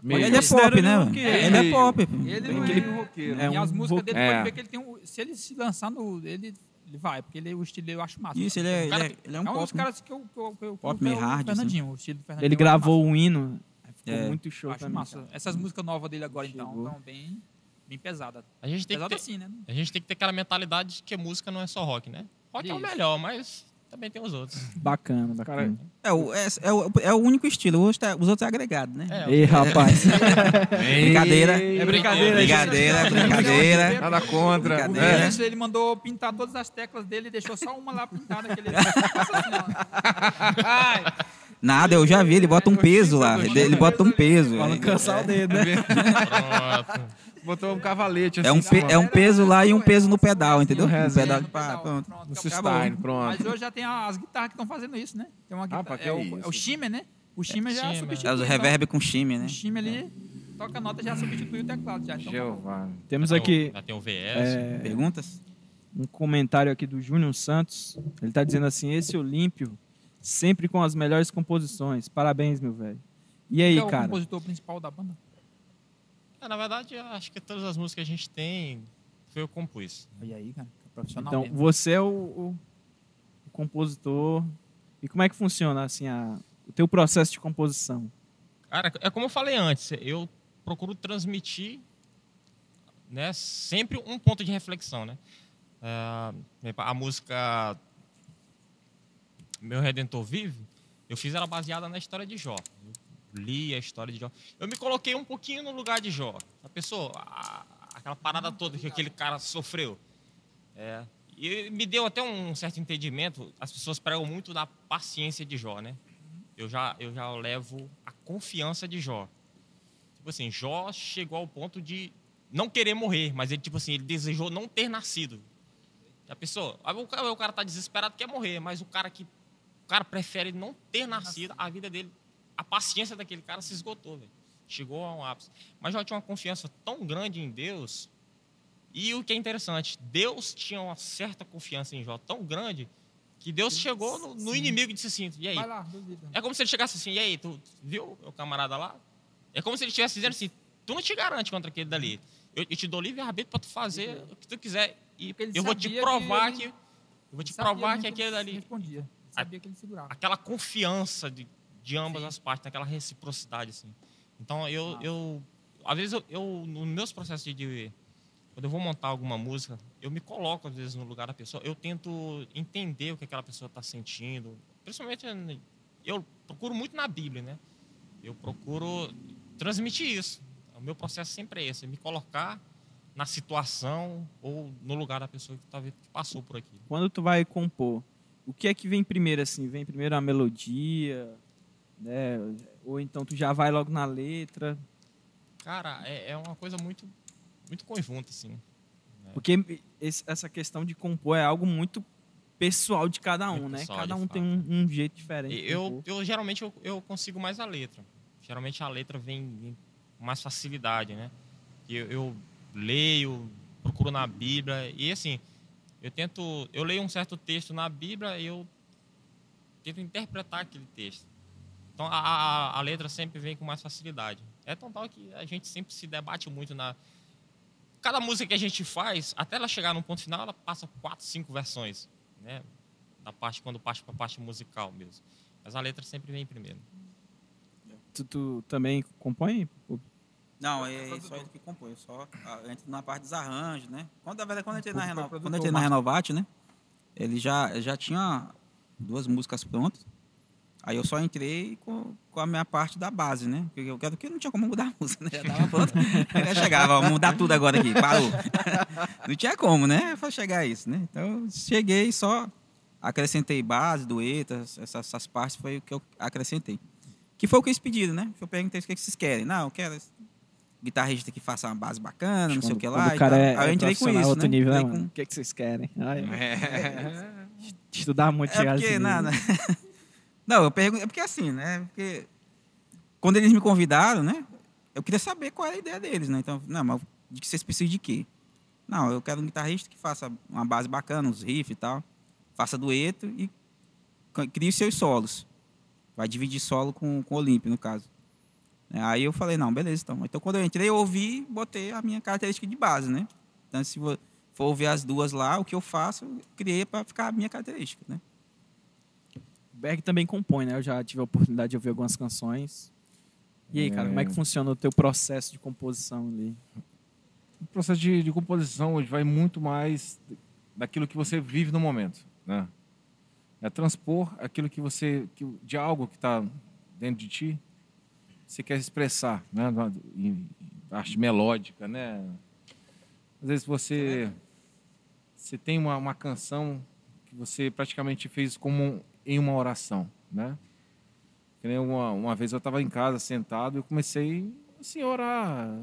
Meio.
Ele é pop, né? Ele é
meio.
pop.
Ele
Tem
não
aquele
é
roqueiro.
É
e as
um
músicas dele,
É.
pode ver que ele tem um. Se ele se lançar no. Ele, ele vai, porque ele, o estilo eu acho massa.
Isso, ele é,
cara-
ele é, ele é um
é um dos
pop. né?
caras que eu, que eu, que eu
Pop
é o
hard, assim.
Fernandinho, o estilo do Fernandinho.
Ele
acho
gravou um hino, aí ficou
É.
muito show
massa. Acho
também.
massa.
cara.
Essas músicas novas dele agora, então,
Chegou.
estão bem, bem pesadas.
A gente tem que
Pesada
ter,
assim, né?
A gente tem que ter aquela mentalidade de que música não é só rock, né? Rock é o
Isso.
melhor, mas também tem os outros.
Bacana, bacana.
É o, é, é o, é o único estilo. Os, outros é- os outros é agregado, né?
É,
Ei, rapaz.
Brincadeira.
É brincadeira,
Brincadeira, brincadeira.
Nada contra.
Brincadeira.
Ele mandou pintar todas as teclas dele e deixou só uma lá pintada. Que ele... Senhora.
Nada, eu já vi. Ele bota um peso lá. Ele, ele bota um peso.
Pra não cansar o dedo, né?
Pronto.
Botou um cavalete assim.
É um,
em
pe- é um peso lá e um peso no pedal, entendeu?
No
Um pedal
É,
de pá,
pedal,
pronto.
pronto,
No sustain, pronto.
Mas hoje já tem as guitarras que estão fazendo isso, né? Tem uma guitarra,
pra que
é, o, é o Shimmer, né? O Shimmer já
Shimmer.
substitui.
É os
então.
reverb com shimmer, né?
O Shimmer ali, toca a nota já substitui o teclado. Já. Então,
Jeová.
Temos
Já tem o-
aqui
Já tem o VS.
é,
Perguntas?
um comentário aqui do Júnior Santos. Ele tá dizendo assim: esse Olímpio, sempre com as melhores composições. Parabéns, meu velho. E aí,
Quem é o
cara?
compositor principal da banda?
É, na verdade, eu acho que todas as músicas que a gente tem foi eu que compus.
Olha aí, cara. que é Profissional
Então,
mesmo.
você é o, o- o compositor. E como é que funciona assim a, o teu processo de composição?
Cara, é como eu falei antes, eu procuro transmitir né, sempre um ponto de reflexão, né? É, a música Meu Redentor Vive, eu fiz ela baseada na história de Jó. Eu li a história de Jó. Eu me coloquei um pouquinho no lugar de Jó. A pessoa, a- aquela parada toda que aquele cara sofreu. É, e me deu até um certo entendimento. As pessoas pregam muito da paciência de Jó, né? Eu já, eu já levo a confiança de Jó. Tipo assim, Jó chegou ao ponto de não querer morrer, mas ele, tipo assim, ele desejou não ter nascido. A pessoa, aí o cara, o cara tá desesperado, quer morrer, mas o cara que. O cara prefere não ter nascido, a vida dele, a paciência daquele cara se esgotou, velho. Chegou a um ápice. Mas Jó tinha uma confiança tão grande em Deus. E o que é interessante, Deus tinha uma certa confiança em Jó, tão grande, que Deus chegou no, no inimigo e disse assim: e aí?
Vai lá.
É como se ele chegasse assim, e aí, tu viu o camarada lá? É como se ele estivesse dizendo assim, tu não te garante contra aquele dali. Eu, eu te dou livre-arbítrio para tu fazer o que tu quiser. E eu vou te provar
que
que...
ele-
eu vou te provar que aquele dali...
Respondia. Ele Sabia que ele segurava.
Aquela confiança de, de ambas as partes, aquela reciprocidade, assim. Então, eu...
Ah.
eu às vezes, eu, eu, nos meus processos de, de, quando eu vou montar alguma música, eu me coloco às vezes no lugar da pessoa, eu tento entender o que aquela pessoa está sentindo. Principalmente, eu procuro muito na Bíblia, né? Eu procuro transmitir isso. O meu processo sempre é esse, é me colocar na situação ou no lugar da pessoa que, talvez, que passou por aqui.
Quando tu vai compor, o que é que vem primeiro assim? Vem primeiro a melodia, né? Ou então tu já vai logo na letra?
Cara, é, é uma coisa muito, muito conjunta, assim.
Porque esse- essa questão de compor é algo muito pessoal de cada um, né?
pessoal,
Cada um tem um, um jeito diferente.
Eu, eu geralmente eu, eu consigo mais a letra. Geralmente a letra vem, com mais facilidade, né? Eu, eu leio, procuro na Bíblia e assim, eu tento, eu leio um certo texto na Bíblia e eu tento interpretar aquele texto. Então a, a, a letra sempre vem com mais facilidade. É tão tal que a gente sempre se debate muito na cada música que a gente faz, até ela chegar no ponto final, ela passa quatro, cinco versões, né? Da parte quando parte para a parte musical mesmo. Mas a letra sempre vem primeiro.
Tu, tu também compõe?
Não, é só ele que compõe. Eu só entro na parte dos arranjos, né? Quando, na verdade, quando eu entrei na,
Produtor,
Reno,
produtor,
quando eu entrei na. Renovate, né? Ele já, já tinha duas músicas prontas. Aí eu só entrei com, com a minha parte da base, né? Porque eu quero que não tinha como mudar a música, né? Já tava eu chegava, vamos mudar tudo agora aqui, parou. Não tinha como, né? Pra chegar a isso, né? Então, eu cheguei só acrescentei base, duetas, essas, essas partes foi o que eu acrescentei. Que foi o que eles pediram, né? Eu perguntei o que que vocês querem. Não, eu quero guitarrista que faça uma base bacana, não sei o que lá.
O cara é,
Aí eu
é
entrei com isso,
outro
né?
nível, né,
com-
O que, que vocês querem? Ai,
É.
Estudar muito
É porque,
nesse
não, eu pergunto, é porque assim, né? Porque quando eles me convidaram, né? Eu queria saber qual era a ideia deles, né? Então, não, mas de que vocês precisam de quê? Não, eu quero um guitarrista que faça uma base bacana, uns riffs e tal, faça dueto e crie seus solos. Vai dividir solo com, com o Olímpio, no caso. É, Aí eu falei, não, beleza, então. Então, quando eu entrei, eu ouvi botei a minha característica de base, né? Então, se for ouvir as duas lá, o que eu faço, eu criei para ficar a minha característica, né?
Berg também compõe, né? Eu já tive a oportunidade de ouvir algumas canções. E aí, cara, como é que funciona o teu processo de composição ali?
O processo de, de composição hoje vai muito mais daquilo que você vive no momento, né? É transpor aquilo que você, que, de algo que está dentro de ti, você quer expressar, né? Em arte melódica, né? Às vezes você, você tem uma, uma canção que você praticamente fez como em uma oração, né? Uma, uma vez eu estava em casa sentado e eu comecei assim, a orar,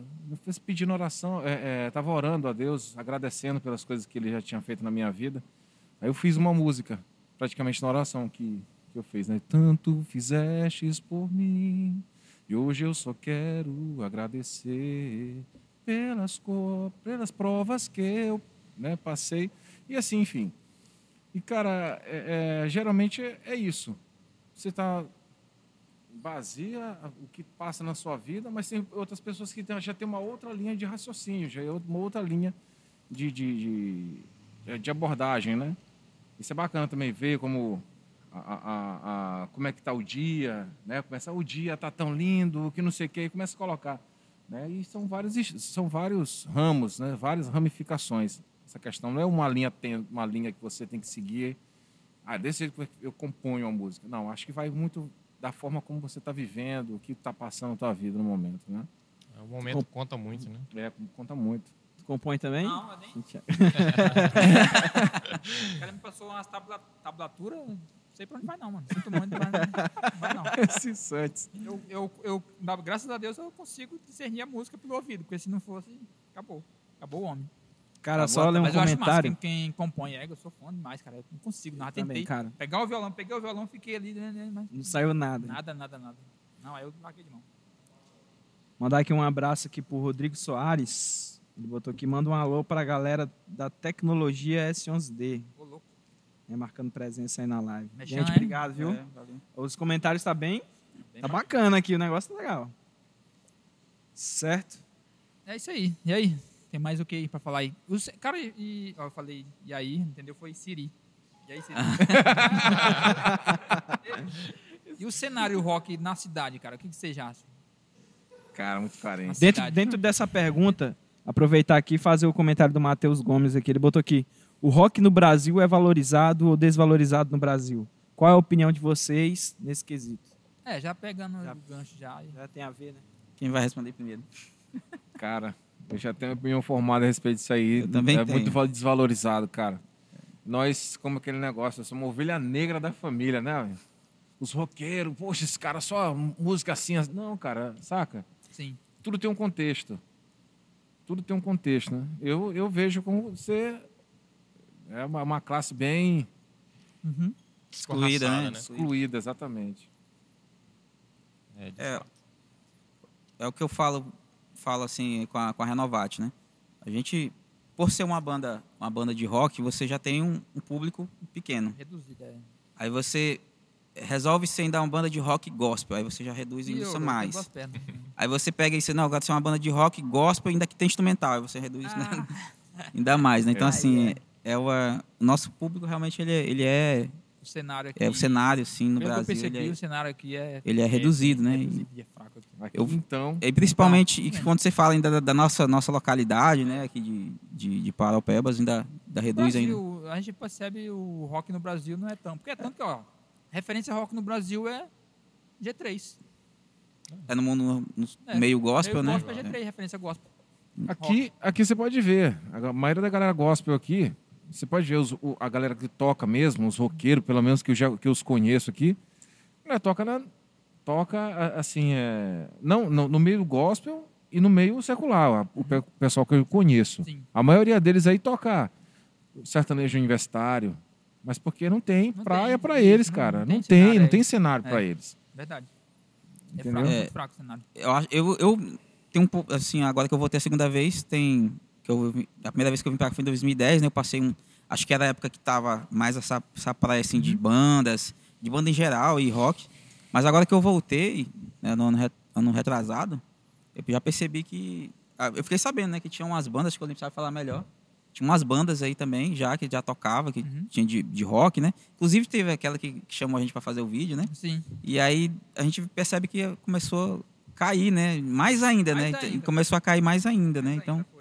pedindo oração, é, é, tava orando a Deus, agradecendo pelas coisas que Ele já tinha feito na minha vida. Aí eu fiz uma música, praticamente na oração que, que eu fiz, né? Tanto fizestes por mim, e hoje eu só quero agradecer pelas, co- pelas provas que eu né, passei. E assim, enfim. E, cara, é- é, geralmente é, isso. Você está baseia o que passa na sua vida, mas tem outras pessoas que já têm uma outra linha de raciocínio, já é uma outra linha de, de, de, de abordagem, né? Isso é bacana também ver como a, a- a- como é que está o dia, né? Começa o dia tá tão lindo, que não sei o que, e começa a colocar, né? E são vários são vários ramos, né? Várias ramificações. Essa questão não é uma linha tem uma linha que você tem que seguir. Ah, desse jeito que eu componho a música. Não, acho que vai muito da forma como você está vivendo, o que está passando na tua vida no momento, né?
O momento conta muito, né?
É, conta muito.
Tu compõe também?
Não, eu nem. O cara me passou umas tabula, tablatura, não sei pra onde vai não, mano. Sinto muito, mas não vai não.
Santos.
Eu, eu, eu, graças a Deus eu consigo discernir a música pelo ouvido, porque se não fosse, acabou. Acabou o homem.
Cara, só ler um
Mas eu acho massa
comentário.
quem, quem compõe é, eu sou fã demais, cara. Eu não consigo, nada.
Também,
Tentei
cara.
pegar o violão, peguei o violão, fiquei ali, né, né, mas
Não saiu nada.
nada, nada, nada. Não, aí eu larguei de mão.
Mandar aqui um abraço aqui pro Rodrigo Soares. Ele botou aqui, manda um alô pra galera da tecnologia S11D.
Ô, louco.
né, marcando presença aí na live.
Mexão,
Gente,
hein?
obrigado, viu?
É.
Os comentários tá bem,
Bem
tá bacana aqui, o negócio tá legal. Certo?
É isso aí. E aí? Tem mais o que pra falar aí? Os, cara, e, ó, eu falei, e aí, entendeu? Foi Siri. E aí, Siri? e o cenário rock na cidade, cara? O que, que vocês acham?
Cara, muito carente.
Dentro, dentro dessa pergunta, aproveitar aqui e fazer o comentário do Matheus Gomes aqui. Ele botou aqui: o rock no Brasil é valorizado ou desvalorizado no Brasil? Qual é a opinião de vocês nesse quesito?
É, já pegando
Já.
o gancho já.
Já tem a ver, né?
Quem vai responder primeiro?
Cara, eu já tenho uma opinião formada a respeito disso aí.
Eu também
é
tenho.
muito val- desvalorizado, cara. Nós, como aquele negócio, nós somos ovelha negra da família, né? Os roqueiros, poxa, esse cara só música assim. assim. Não, cara, saca?
Sim.
Tudo tem um contexto. Tudo tem um contexto, né? Eu, eu vejo como você é uma, uma classe bem
Excluída,
Escorraçada,
né?
excluída, exatamente.
É, de
É,
fato.
é o que eu falo, falo assim com a, com a Renovate, né? A gente, por ser uma banda, uma banda de rock, você já tem um, um público pequeno.
Reduzido, é.
Aí você resolve ser ainda uma banda de rock gospel, aí você já reduz
E
isso
eu-
mais.
eu gosto.
Aí você pega e você, não, agora você é uma banda de rock gospel ainda que tem instrumental, aí você reduz né? ainda mais, né? Então,
É.
assim, é, o, a- o nosso público realmente ele, é- ele é,
O cenário aqui.
é o cenário, assim, no Brasil,
percebi,
ele é,
o cenário aqui é.
ele é reduzido, né? E-
reduzido e é fraco aqui.
Aqui,
Eu-
então,
E principalmente e quando você fala ainda da, da nossa, nossa localidade, né, aqui de, de, de Paraupebas, ainda, ainda reduz ainda.
Brasil, a gente percebe o rock no Brasil não é tão. Porque é tanto que, ó, referência rock no Brasil é G3.
É no mundo no
É,
meio gospel,
Meio
né?
Gospel é G3, referência gospel.
Aqui, aqui você pode ver, a maioria da galera gospel aqui, você pode ver os- o- a galera que toca mesmo, os roqueiros, pelo menos que eu, já, que eu os conheço aqui, né, toca, na, toca assim, é, não, no, no meio gospel e no meio secular, a- o pe- pessoal que eu conheço.
Sim.
A maioria deles aí toca sertanejo universitário, mas porque não tem
Não
praia para
não-
eles,
não
cara.
tem
Não tem,
cenário
não tem cenário
É.
para eles.
Verdade. É fraco,
É.
muito fraco o cenário.
Eu, eu, eu tenho um pouco, assim, agora que eu voltei a segunda vez, tem. Que eu, a primeira vez que eu vim para cá foi em 2010, né? Eu passei um. Acho que era a época que tava mais essa, essa praia assim,
Uhum.
de bandas, de banda em geral e rock. Mas agora que eu voltei, né, no ano, ano retrasado, eu já percebi que. ah, Eu fiquei sabendo, né, que tinha umas bandas, que eu nem precisava falar melhor. Tinha umas bandas aí também, já, que já tocava, que
Uhum.
tinha de, de rock, né? Inclusive teve aquela que, que chamou a gente para fazer o vídeo, né?
Sim.
E aí a gente percebe que começou a cair, né? Mais ainda,
Mais
né?
ainda.
Começou a cair mais ainda, né?
Mas
Então,
ainda foi.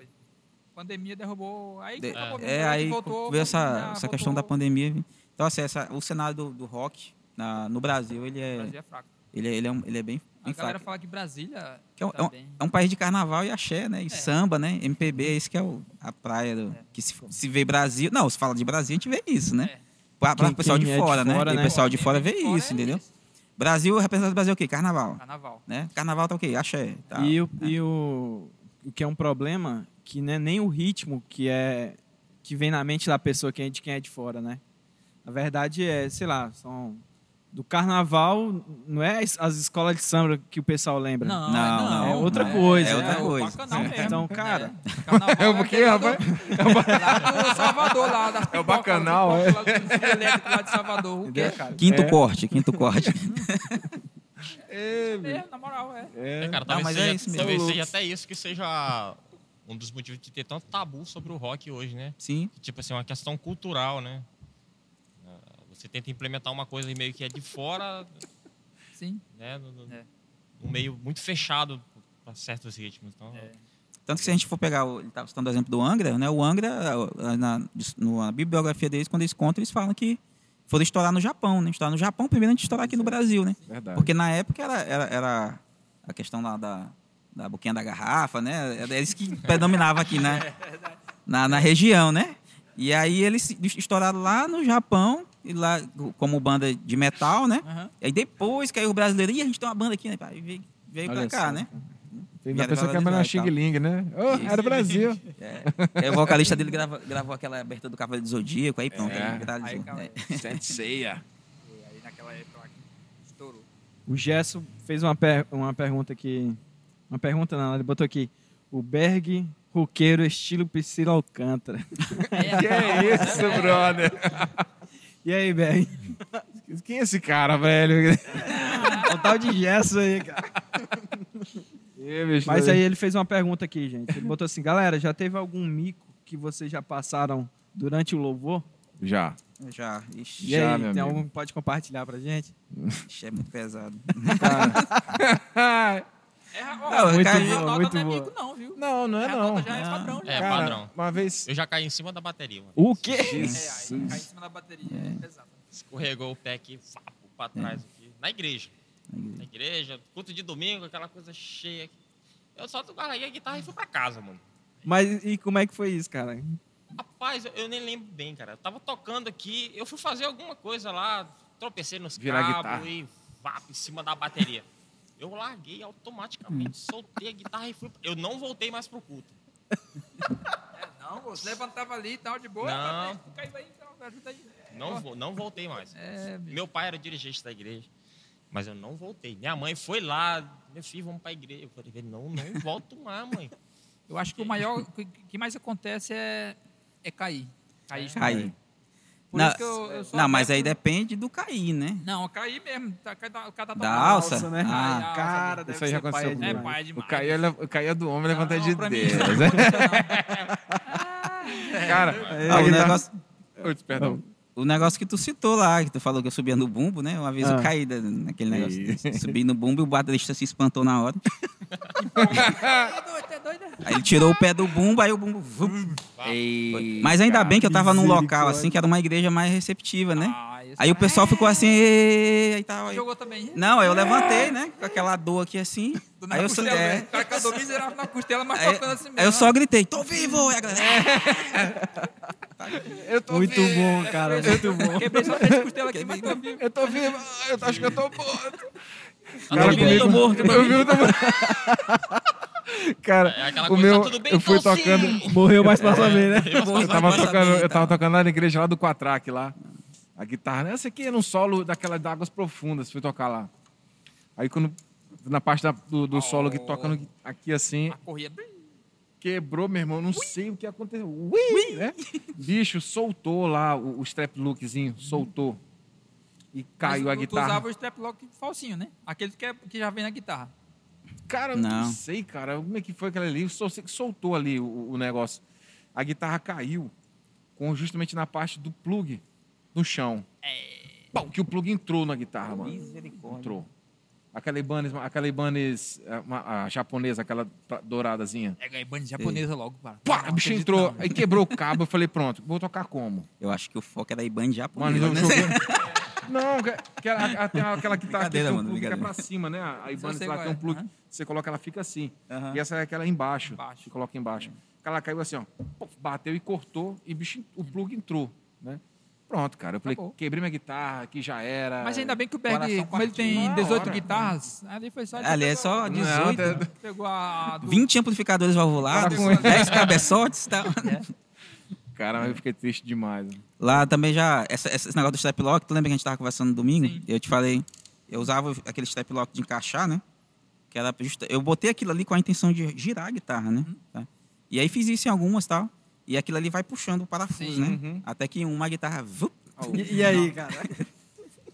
Pandemia derrubou. Aí que
de-
acabou
é
aí voltou,
veio essa, essa questão da pandemia. Então, assim, essa, o cenário do, do rock na- no Brasil, ele
O
é,
Brasil é fraco.
ele é, ele é, um- ele é bem,
A
bem
galera
fraco.
fala que Brasília
Que é, um,
tá
é um-
bem.
é um país de carnaval e axé, né? E
É.
samba, né? MPB, é isso que é o- a praia do,
É.
que se, se vê Brasil. Não, se fala de Brasil, a gente vê isso, né?
É.
Quem-
o pessoal de
é de
fora, né?
fora,
E
né?
o pessoal de fora vê isso,
é
entendeu?
isso.
Brasil, representante do Brasil é o quê? Carnaval.
Carnaval.
Né? Carnaval tá o quê? Axé. Tá.
E, o, e o, o que é um problema, que não é nem o ritmo que é que vem na mente da pessoa que é de quem é de fora, né? A verdade é, sei lá, são do carnaval, não é as, as escolas de samba que o pessoal lembra.
Não,
Não,
não,
não.
É outra
é,
coisa.
É outra
o
coisa.
bacanal mesmo.
Então, cara,
É,
É o
do-
rapaz?
Lá do Salvador, lá das
É o bacanal,
é?
é?
Lá de Salvador. O quê?
Quinto
É.
corte, quinto corte.
É, na moral, é.
É, cara,
Não,
talvez,
mas é
seja,
isso mesmo.
talvez seja até isso que seja um dos motivos de ter tanto tabu sobre o rock hoje, né?
Sim.
Tipo assim, uma questão cultural, né? Ah, Você tenta implementar uma coisa meio que é de fora,
Sim.
né? No, no-
É.
um meio muito fechado para certos ritmos. Então,
É.
Tanto que se a gente for pegar, o- ele estava citando o exemplo do Angra, né? O Angra, a- na, na bibliografia deles, quando eles contam, eles falam que foram estourar no Japão, né? Estourar no Japão primeiro antes de estourar aqui no Brasil, né?
Verdade.
Porque na época era, era, era a questão lá da, da boquinha da garrafa, né? Era eles que predominavam aqui na, na, na região, né? E aí eles estouraram lá no Japão, e lá como banda de metal, né?
Aham.
E aí depois caiu o brasileiro, e a gente tem uma banda aqui, né? Aí veio, veio pra cá,
só.
né?
Tem uma pessoa que é na
e.
Xing Ling, né? Oh,
Isso.
era Brasil.
É, é, o vocalista dele grava- gravou aquela abertura do Cavaleiro do Zodíaco, aí pronto,
É.
aí viralizou.
Aí,
É.
aí.
Senseiya.
Aí naquela época que estourou.
O Gesso fez uma, per- uma pergunta aqui. Uma pergunta não, ele botou aqui. O Berg roqueiro estilo Priscila Alcântara.
Que é isso, brother?
E aí, Berg?
Quem é esse cara, velho?
o tal de Gesso aí, cara.
Bicho,
Mas aí ele fez uma pergunta aqui, gente. Ele botou assim, galera, já teve algum mico que vocês já passaram durante o louvor?
Já.
Já, ixi,
E
Já,
aí,
meu
tem
amigo.
algum que pode compartilhar pra gente?
ixi, é muito pesado.
É, ó,
Não,
muito
cara,
boa,
muito
não é
boa.
mico não, viu?
Não, não é
a
não.
já é
Não.
padrão. Já.
É,
Cara,
padrão.
Uma vez.
Eu já caí em cima da bateria, mano.
O quê?
É, aí cai em cima da bateria. É. Exato.
Escorregou o pé aqui, fapo, pra trás aqui. Na igreja. Na igreja, culto de domingo, aquela coisa cheia. aqui. Eu só larguei a guitarra e fui pra casa, mano.
Mas e como é que foi isso, cara?
Rapaz, eu, eu nem lembro bem, cara. Eu tava tocando aqui, eu fui fazer alguma coisa lá, tropecei nos
Virar
cabos
guitarra.
e vá em cima da bateria. Eu larguei automaticamente, soltei a guitarra e fui. Eu não voltei mais pro culto.
É, não, você levantava ali e tal, de boa.
Não.
mas Caiu aí, então, ajuda aí.
Não, não voltei mais.
É.
Meu pai era dirigente da igreja, mas eu não voltei. Minha mãe foi lá, meu filho, vamos pra igreja. Eu falei, não, não volto mais, mãe.
Eu acho que o maior, o que- que mais acontece é, é cair. Cair.
Cair.
Por
Não,
isso que eu, eu sou
não, mas aí
adepto-
depende do cair, né?
Não, cair mesmo. Tá, cada- o cara tá
Da
tocando.
alça?
né?
Ah.
cara,
Isso
deve
aí já
ser pai
aconteceu
é.
É
demais.
pai
O cair, é- o cair é do homem, levanta
Não,
de
pra mim,
Deus.
não.
né? Cara, a
o,
guitarra-
negócio,
Oi, perdão.
O negócio que tu citou lá, que tu falou que eu subia no bumbo, né? Uma vez
Ah.
eu caí da- naquele negócio. Subi no bumbo e o baterista se espantou na hora.
É doido, é doido.
Aí ele tirou o pé do bumbo, aí o bumbo. Mas ainda bem que eu tava num local assim, que era uma igreja mais receptiva, né?
Ah,
Aí o
cara
pessoal ficou assim, aí tal. aí-
Jogou também.
Não, aí eu levantei, né? Com aquela dor aqui assim.
Do na
Aí eu,
costela,
é,
né? O cara cadou miserável na costela, mas
aí,
tocando assim mesmo.
aí eu só gritei, tô vivo! Aí a galera,
Eu tô
Muito
vivo,
bom, cara, muito bom.
Quebrei só três costelas aqui, mas tô vivo.
Eu tô vivo, eu acho que eu tô morto.
Bem?
morto,
eu vi, eu tô morto. Cara,
É aquela
o meu,
tá tudo bem?
eu fui
Então,
tocando,
sim.
Morreu mais pra saber, né?
eu tava tocando, eu tava tocando lá na igreja lá do Quatraque lá. A guitarra, né? Essa aqui era um solo daquela de águas profundas, fui tocar lá. Aí quando na parte da- do, do solo que tocando aqui assim,
A corrida.
Quebrou, meu irmão, não sei o que aconteceu. Ui, né? Bicho, soltou lá o, o strap lookzinho, soltou. E caiu
Mas
a
tu- Tu
guitarra.
usava o strap lock falsinho, né? Aquele que, é, que já vem na guitarra.
Cara, eu não.
Não.
sei, cara. Como é que foi aquele ali? Eu só sei que soltou ali o, o negócio. A guitarra caiu com justamente na parte do plug no chão. Pau, que o plug entrou na guitarra, mano. Entrou. Aquela Ibanez, aquela Ibanez eh, uma- a japonesa, aquela douradazinha.
É, ganhei banda japonesa logo.
Pá,
Não
o bicho entrou,
não.
aí quebrou o cabo. Eu falei, pronto, vou tocar como?
Eu acho que o foco é da Iban
Mano,
japonesa.
eu
né?
joguei. Não, que- a- tem aquela que tá aqui, um
mano,
que é pra cima, né? A Ibanez lá tem um
é,
plug,
aham.
você coloca, ela fica assim. E essa é aquela embaixo.
Embaixo.
Você coloca embaixo. Ela caiu assim, ó. Bateu e cortou e bicho, o plug entrou, né? Pronto, cara. Eu falei,
Acabou.
quebrei minha guitarra, aqui já era.
Mas ainda bem que o Berg, como ele tem
partiu na
18
hora.
guitarras, ali foi só.
Ali é só
Não,
18.
tá-
Pegou a. Do,
20 amplificadores valvulados,
Cara, com-
10 cabeçotes e tal.
Cara, eu fiquei triste demais.
Lá também já, essa- esse negócio do strap lock, tu lembra que a gente tava conversando no domingo?
Sim.
Eu te falei, eu usava aquele strap lock de encaixar, né? Que era justa, eu botei aquilo ali com a intenção de girar a guitarra, né? Tá? E aí fiz isso em algumas tal. E aquilo ali vai puxando o parafuso,
Sim.
né?
Uhum.
Até que uma guitarra. vup,
E, e aí, cara?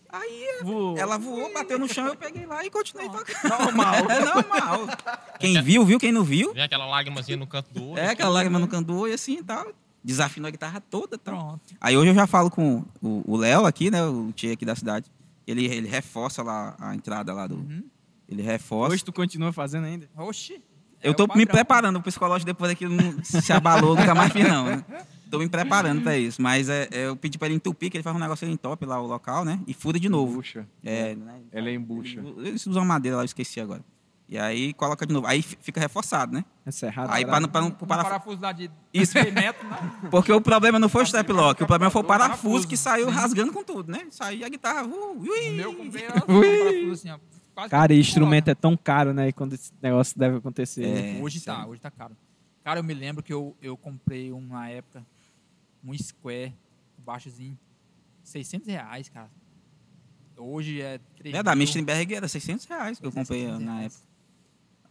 aí
Voou.
ela voou, bateu no chão, eu peguei lá e continuei tocando. Normal. É normal. Quem viu, viu. Quem não viu,
Vem aquela lágrimazinha no canto do olho.
é aquela lágrima no canto do olho assim e tal. Desafinou a guitarra toda tal.
Pronto.
Aí hoje eu já falo com o o Léo aqui, né? O tio aqui da cidade. Ele, ele reforça lá a entrada lá do.
Uhum.
Ele reforça.
Hoje tu continua fazendo ainda?
Oxi.
Eu
é
tô
o
me preparando. O psicológico depois daquilo não se abalou, nunca mais fiz, não. Né? Tô me preparando pra isso. Mas é, é, eu pedi pra ele entupir, que ele faz um negócio em top lá, o local, né? E fura de novo.
Bucha.
É, né?
Ela é embucha.
Eles usam madeira lá, eu esqueci agora. E aí coloca de novo. Aí fi- fica reforçado, né?
É cerrado.
Aí pra, não- pra, não- pro
Um
parafuso.
lá de
Isso.
3 metros, não.
Porque o problema não foi o strap lock, o problema foi o
O
parafuso
parafuso.
que saiu rasgando com tudo, né? Saiu a guitarra. Uh, ui.
O meu comprei era um parafuso assim, ó. Quase
Cara, e
que
instrumento é tão caro, né? Quando esse negócio deve acontecer.
É.
Hoje tá, hoje tá caro. Cara, eu me lembro que eu, eu comprei uma época, um Square, um baixozinho, 600 reais, cara. Hoje é 3
É, da. Steinberg era 600 reais que eu comprei
600
na
reais.
época.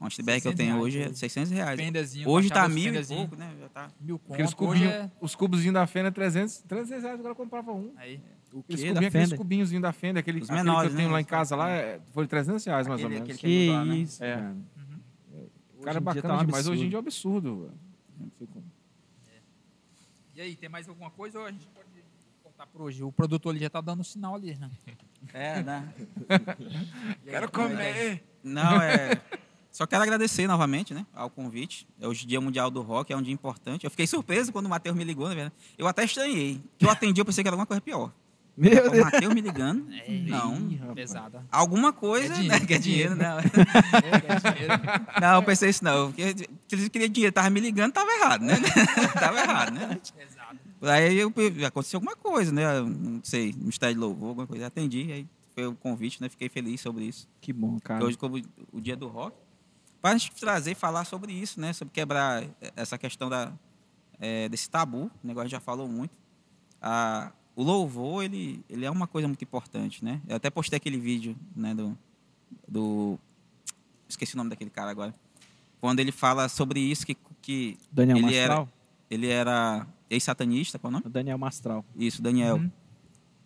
Uma Steinberg que eu
600
tenho hoje é
hoje.
600 reais. Hoje tá
os
mil e pouco, né? Já tá.
Mil conto. Hoje
cubinhos,
é...
os cubozinhos da Fender, 300, 300 reais, agora eu comprava um.
Aí,
O
Aqueles,
quê?
cubinhos,
Da
aqueles cubinhos da Fender, aquele,
Os
aquele
menores,
que eu tenho
né?
lá em casa lá, é, foi 300 reais mais
Aquele-
ou menos.
aquele
Que
usar, né?
isso,
É.
cara.
O cara é
Hoje em dia
bacana
tá um
demais. Hoje em
absurdo.
dia é um absurdo. velho. Não sei como.
e aí, tem mais alguma coisa ou a gente pode cortar por hoje? O produtor ali já tá dando sinal ali, né?
É, né?
Quero comer!
Não, é. Só quero agradecer novamente, né, ao convite. É hoje Dia Mundial do Rock, é um dia importante. Eu fiquei surpreso quando o Matheus me ligou, né, verdade? Eu até estranhei. Que eu atendi, eu pensei que era alguma coisa pior.
Meu
O
Deus.
Matheus me ligando. Não.
Pesada.
Alguma coisa,
É dinheiro,
né? Que é
é
dinheiro,
dinheiro.
não. Não, eu pensei isso não. Porque se eles queriam dinheiro, tava me ligando, tava errado, né? tava errado, né?
Pesada.
Aí eu, aconteceu alguma coisa, né? Não sei, mistério de louvor, alguma coisa. Atendi, aí foi o convite, né? Fiquei feliz sobre isso.
Que bom, cara.
Porque hoje, como o dia do rock, para a gente trazer e falar sobre isso, né? Sobre quebrar essa questão da, é, desse tabu, o negócio já falou muito. Ah, o louvor, ele, ele é uma coisa muito importante, né? Eu até postei aquele vídeo, né? Do, do esqueci o nome daquele cara agora. Quando ele fala sobre isso, que, que
Daniel
ele era,
Mastral?
ele era ex-satanista, qual é o nome?
O Daniel Mastral.
Isso, Daniel.
Uhum.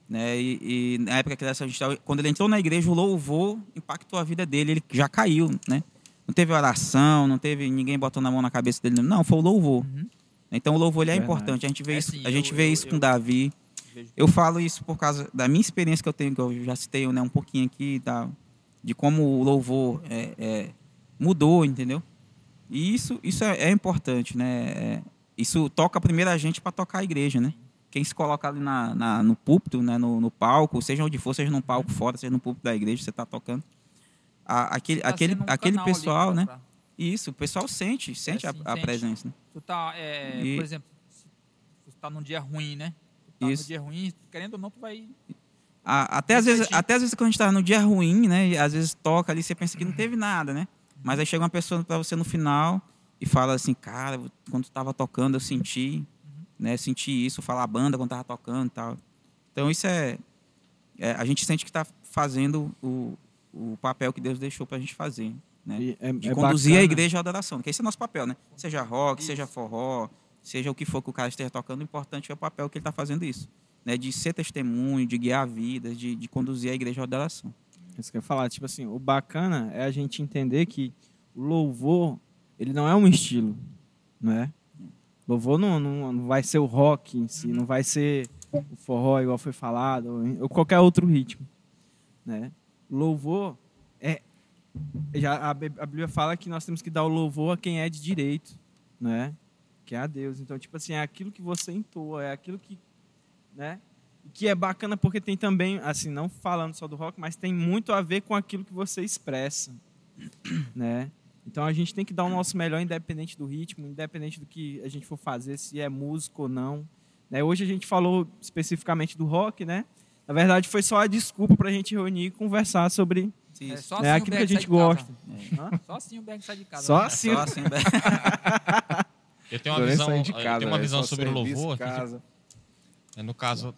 Né? E, e na época que ele era quando ele entrou na igreja, o louvor impactou a vida dele. Ele já caiu, né? Não teve oração, não teve ninguém botando a mão na cabeça dele. Não, foi o louvor.
Uhum.
Então o louvor ele é
Verdade.
importante. A gente vê
É,
isso,
sim,
a gente
eu-
vê
eu-
isso com
eu-
Davi. Eu falo isso por causa da minha experiência que eu tenho, que eu já citei né, um pouquinho aqui, da, de como o louvor é, é, mudou, entendeu? E isso, isso é, é importante, né? É, isso toca primeiro a gente para tocar a igreja, né? Quem se coloca ali na, na- no púlpito, né, no, no palco, seja onde for, seja num palco fora, seja no púlpito da igreja, você está tocando. A- aquele
Tá
aquele,
um
aquele pessoal, né?
pra-
Isso, o pessoal sente, sente a,
sim,
a
sente.
presença. Né?
Tu tá, é,
E-
por exemplo, tu tá num dia ruim, né? Tá
Isso.
num dia ruim, querendo ou não, tu vai.
A- até, às vezes, até às vezes quando a gente está no dia ruim, né? E às vezes toca ali, você pensa que não teve nada, né? Mas aí chega uma pessoa para você no final e fala assim, cara, quando tu tava tocando eu senti, né? Senti isso, falar a banda quando tava tocando e tal. Então isso é, é, a gente sente que está fazendo o, o papel que Deus deixou para a gente fazer, né?
E é-
de
é
conduzir a
bacana.
igreja à adoração, que esse é nosso papel, né? Seja rock, seja forró, seja o que for que o cara esteja tocando, o importante é o papel que ele está fazendo isso, né? De ser testemunho, de guiar vidas, de, de conduzir a igreja à adoração.
Isso que eu ia falar, tipo assim, o bacana é a gente entender que o louvor, ele não é um estilo, né? Louvor não, não, não vai ser o rock em si, não vai ser o forró igual foi falado, ou, ou qualquer outro ritmo, né? Louvor é já a Bíblia fala que nós temos que dar o louvor a quem é de direito, né? Que é a Deus. Então, tipo assim, é aquilo que você entoa, é aquilo que, né? que é bacana porque tem também, assim, não falando só do rock, mas tem muito a ver com aquilo que você expressa, né? Então a gente tem que dar o nosso melhor independente do ritmo, independente do que a gente for fazer, se é músico ou não. Né? Hoje a gente falou especificamente do rock, né? Na verdade foi só a desculpa para a gente reunir e conversar sobre
É só
né,
assim o
aquilo que a
Berg
gente gosta. Hã?
Só assim o Berg sai de casa.
Só
né?
assim.
Só assim,
Eu tenho uma
nem
visão,
de
eu
casa,
tenho uma
velho,
visão sobre o louvor. que,
casa.
é, no caso,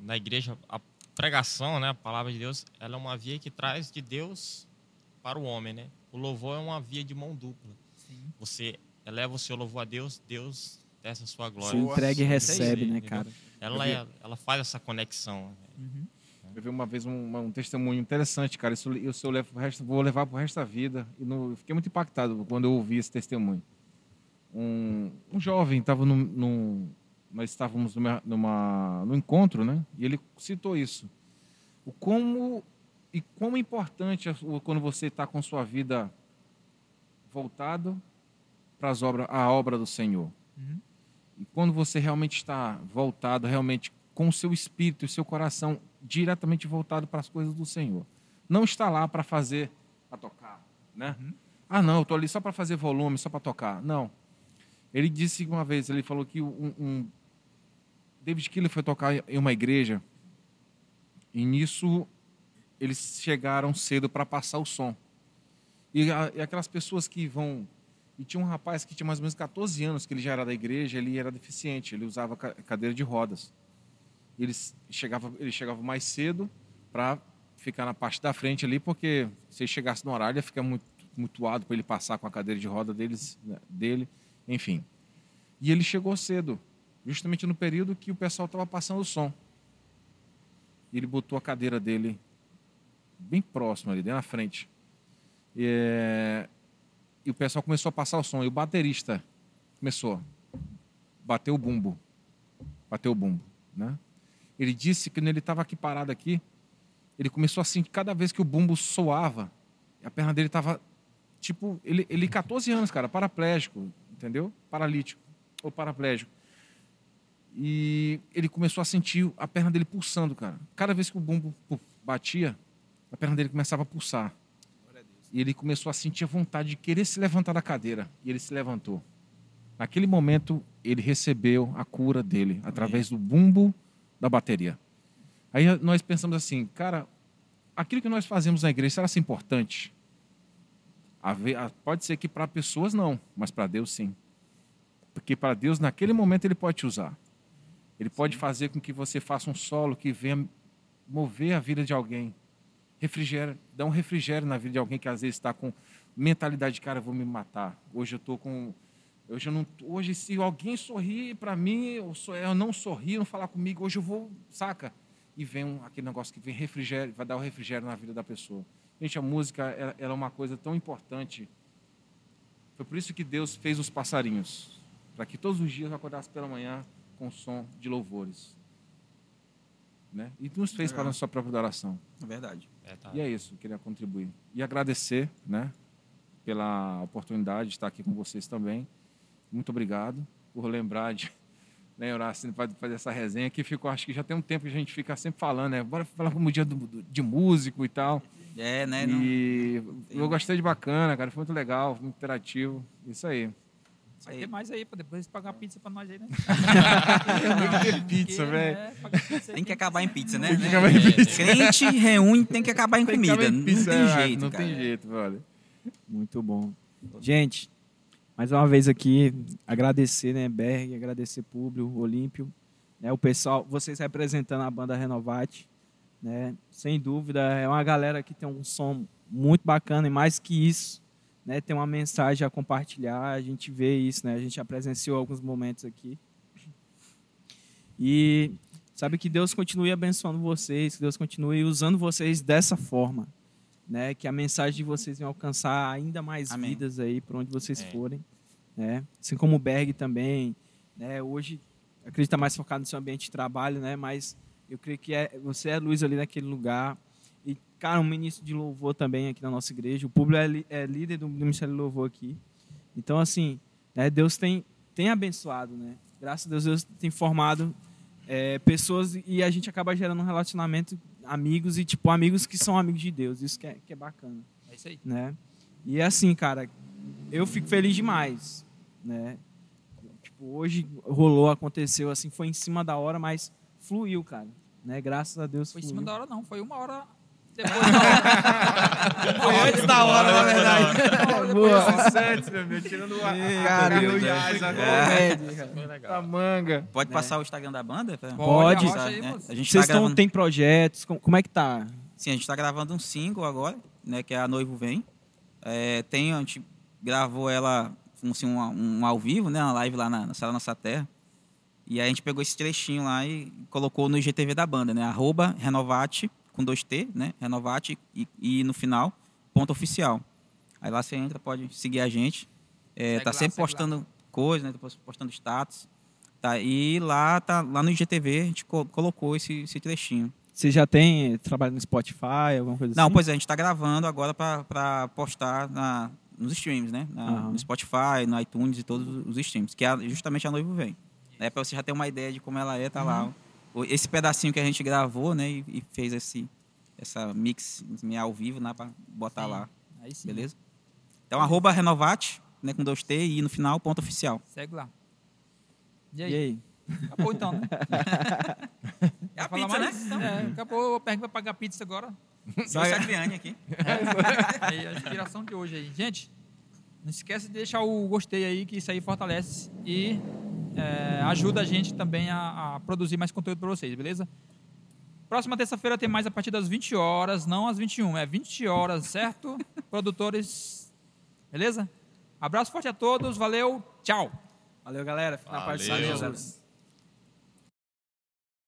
na igreja, a pregação, né, a palavra de Deus, ela é uma via que traz de Deus para o homem, né? O louvor é uma via de mão dupla.
Sim.
Você eleva o seu louvor a Deus, Deus desce a sua
Se
glória.
entrega e recebe, né, cara?
Ela, é- ela faz essa conexão.
Uhum.
Eu vi uma vez um, um testemunho interessante, cara. Isso, eu levo pro resto, vou levar pro resto da vida. E no- eu fiquei muito impactado quando eu ouvi esse testemunho. Um, um jovem estava num, num- nós estávamos numa, numa, num encontro, né? E ele citou isso. O como e como é importante o- quando você está com sua vida voltado para as obras, a obra do Senhor.
Uhum.
E quando você realmente está voltado, realmente com o seu espírito e o seu coração diretamente voltado para as coisas do Senhor. Não está lá para fazer, para tocar, né? Ah, não, eu estou ali só para fazer volume, só para tocar. Não. Ele disse uma vez, ele falou que um, um David Killer foi tocar em uma igreja e nisso eles chegaram cedo para passar o som. E, a- e aquelas pessoas que vão e tinha um rapaz que tinha mais ou menos 14 anos, que ele já era da igreja, ele era deficiente, ele usava ca- cadeira de rodas. Ele chegava, ele chegava mais cedo para ficar na parte da frente ali, porque se ele chegasse no horário, ia ficar muito mutuado para ele passar com a cadeira de roda deles, né, dele, enfim. E ele chegou cedo, justamente no período que o pessoal estava passando o som. E ele botou a cadeira dele bem próximo ali, bem na frente. E, é, e o pessoal começou a passar o som. E o baterista começou. Bateu o bumbo. Bateu o bumbo. Né? Ele disse que quando ele estava aqui parado aqui, ele começou assim, cada vez que o bumbo soava, a perna dele estava tipo, ele, ele 14 anos, cara, paraplégico, entendeu? Paralítico, ou paraplégico. E ele começou a sentir a perna dele pulsando, cara. Cada vez que o bumbo batia, a perna dele começava a pulsar. E ele começou a sentir a vontade de querer se levantar da cadeira. E ele se levantou. Naquele momento, ele recebeu a cura dele através do bumbo da bateria. Aí nós pensamos assim, cara, aquilo que nós fazemos na igreja, será ser importante? Pode ser que para pessoas não, mas para Deus sim. Porque para Deus, naquele momento, Ele pode te usar. Ele pode fazer com que você faça um solo que venha mover a vida de alguém. Refrigério, dá um refrigério na vida de alguém que às vezes está com mentalidade de cara, eu vou me matar. Hoje eu estou com. Hoje, eu não, hoje, se alguém sorrir para mim, eu, sou, eu não sorrir, não falar comigo, hoje eu vou, saca? E vem um, aquele negócio que vem refrigério, vai dar o refrigério na vida da pessoa. Gente, a música ela, ela é uma coisa tão importante. Foi por isso que Deus fez os passarinhos, para que todos os dias eu acordasse pela manhã com o som de louvores. Né? E nos fez para a sua própria adoração.
É verdade.
É, tá.
E é isso, eu queria contribuir. E agradecer né, pela oportunidade de estar aqui com vocês também. Muito obrigado por lembrar de né, Horácio, para fazer essa resenha que ficou, acho que já tem um tempo que a gente fica sempre falando, né? Bora falar como dia do- do- de músico e tal.
É, né? não-
E eu gostei de bacana, cara. Foi muito legal, muito interativo. Isso aí.
Vai ter mais aí, pra depois pagar pizza pra nós aí, né?
ter pizza, velho.
é, aí
Tem que acabar em pizza, né?
Tem que acabar em pizza.
Crente reúne, tem que acabar em
Tem que
comida.
acabar em pizza,
não tem
é,
jeito,
Não
cara.
tem jeito, brother.
Muito bom. Gente, mais uma vez aqui, agradecer, né, Berg, agradecer Públio, Olímpio, né, o pessoal, vocês representando a banda Renovate, né, sem dúvida, é uma galera que tem um som muito bacana e mais que isso, né, tem uma mensagem a compartilhar, a gente vê isso, né, a gente já presenciou alguns momentos aqui. E sabe que Deus continue abençoando vocês, que Deus continue usando vocês dessa forma, né? Que a mensagem de vocês venha alcançar ainda mais
Amém.
vidas aí por onde vocês
É.
forem, né? Assim como o Berg também, né? Hoje acredita mais focado no seu ambiente de trabalho, né? Mas eu creio que é, você é luz ali naquele lugar. E cara, um ministro de louvor também aqui na nossa igreja. O público é, li- é líder do ministério de louvor aqui. Então assim, né? Deus tem tem abençoado, né? Graças a Deus Deus tem formado é, pessoas e a gente acaba gerando um relacionamento amigos e tipo amigos que são amigos de Deus isso que é, que é bacana
É isso aí.
né e é assim cara eu fico feliz demais né tipo hoje rolou aconteceu assim foi em cima da hora mas fluiu cara né graças a Deus
Foi em
fluiu.
cima da hora, não. Foi uma hora depois da hora.
foi antes da hora na verdade boa
Santos, meu amigo, tirando o
cara
eu e
comédia, cara.
A manga.
Pode passar o Instagram da banda?
Pode.
É,
moço.
a gente
vocês
tá
estão
gravando...
tem projetos como, como é que tá
Sim, a gente está gravando um single agora, né? Que é A Noivo Vem. É, tem, a gente gravou ela assim, um, um ao vivo, né? Uma live lá na, na Sala Nossa Terra. E aí a gente pegou esse trechinho lá e colocou no IGTV da banda, né? Arroba Renovate, com dois T, né? Renovate e, e no final, ponto oficial. Aí lá você entra, pode seguir a gente. É,
Segue
tá
lá,
sempre postando coisas, né? Tá postando status. Tá, e lá, tá, lá no IGTV a gente co- colocou esse, esse trechinho.
você já tem trabalho no Spotify alguma coisa
Não,
assim
pois é, a gente está gravando agora para postar na, nos streams, né? Na-
Aham.
No Spotify, no iTunes e todos os streams, que é justamente a Noivo Vem. É para você já ter uma ideia de como ela é, tá lá. O- Esse pedacinho que a gente gravou, né? E, e fez esse, essa mix ao vivo, né? Para botar
Sim.
lá,
Aí sim.
beleza? Então, arroba Renovate, né? Com dois T e no final, ponto oficial.
Segue lá. E
e
aí?
aí
Acabou então, né?
É a pizza,
mais?
né?
É, acabou. O Perg vai pagar pizza agora.
Trouxe a Adriane aqui.
Aí, a inspiração de hoje aí. Gente, não esquece de deixar o gostei aí, que isso aí fortalece e é, ajuda a gente também a, a produzir mais conteúdo para vocês, beleza? Próxima terça-feira tem mais a partir das 20 horas, não às 21, é 20 horas, certo? Produtores, beleza? Abraço forte a todos, valeu, tchau!
valeu galera fica na paz. Senhor.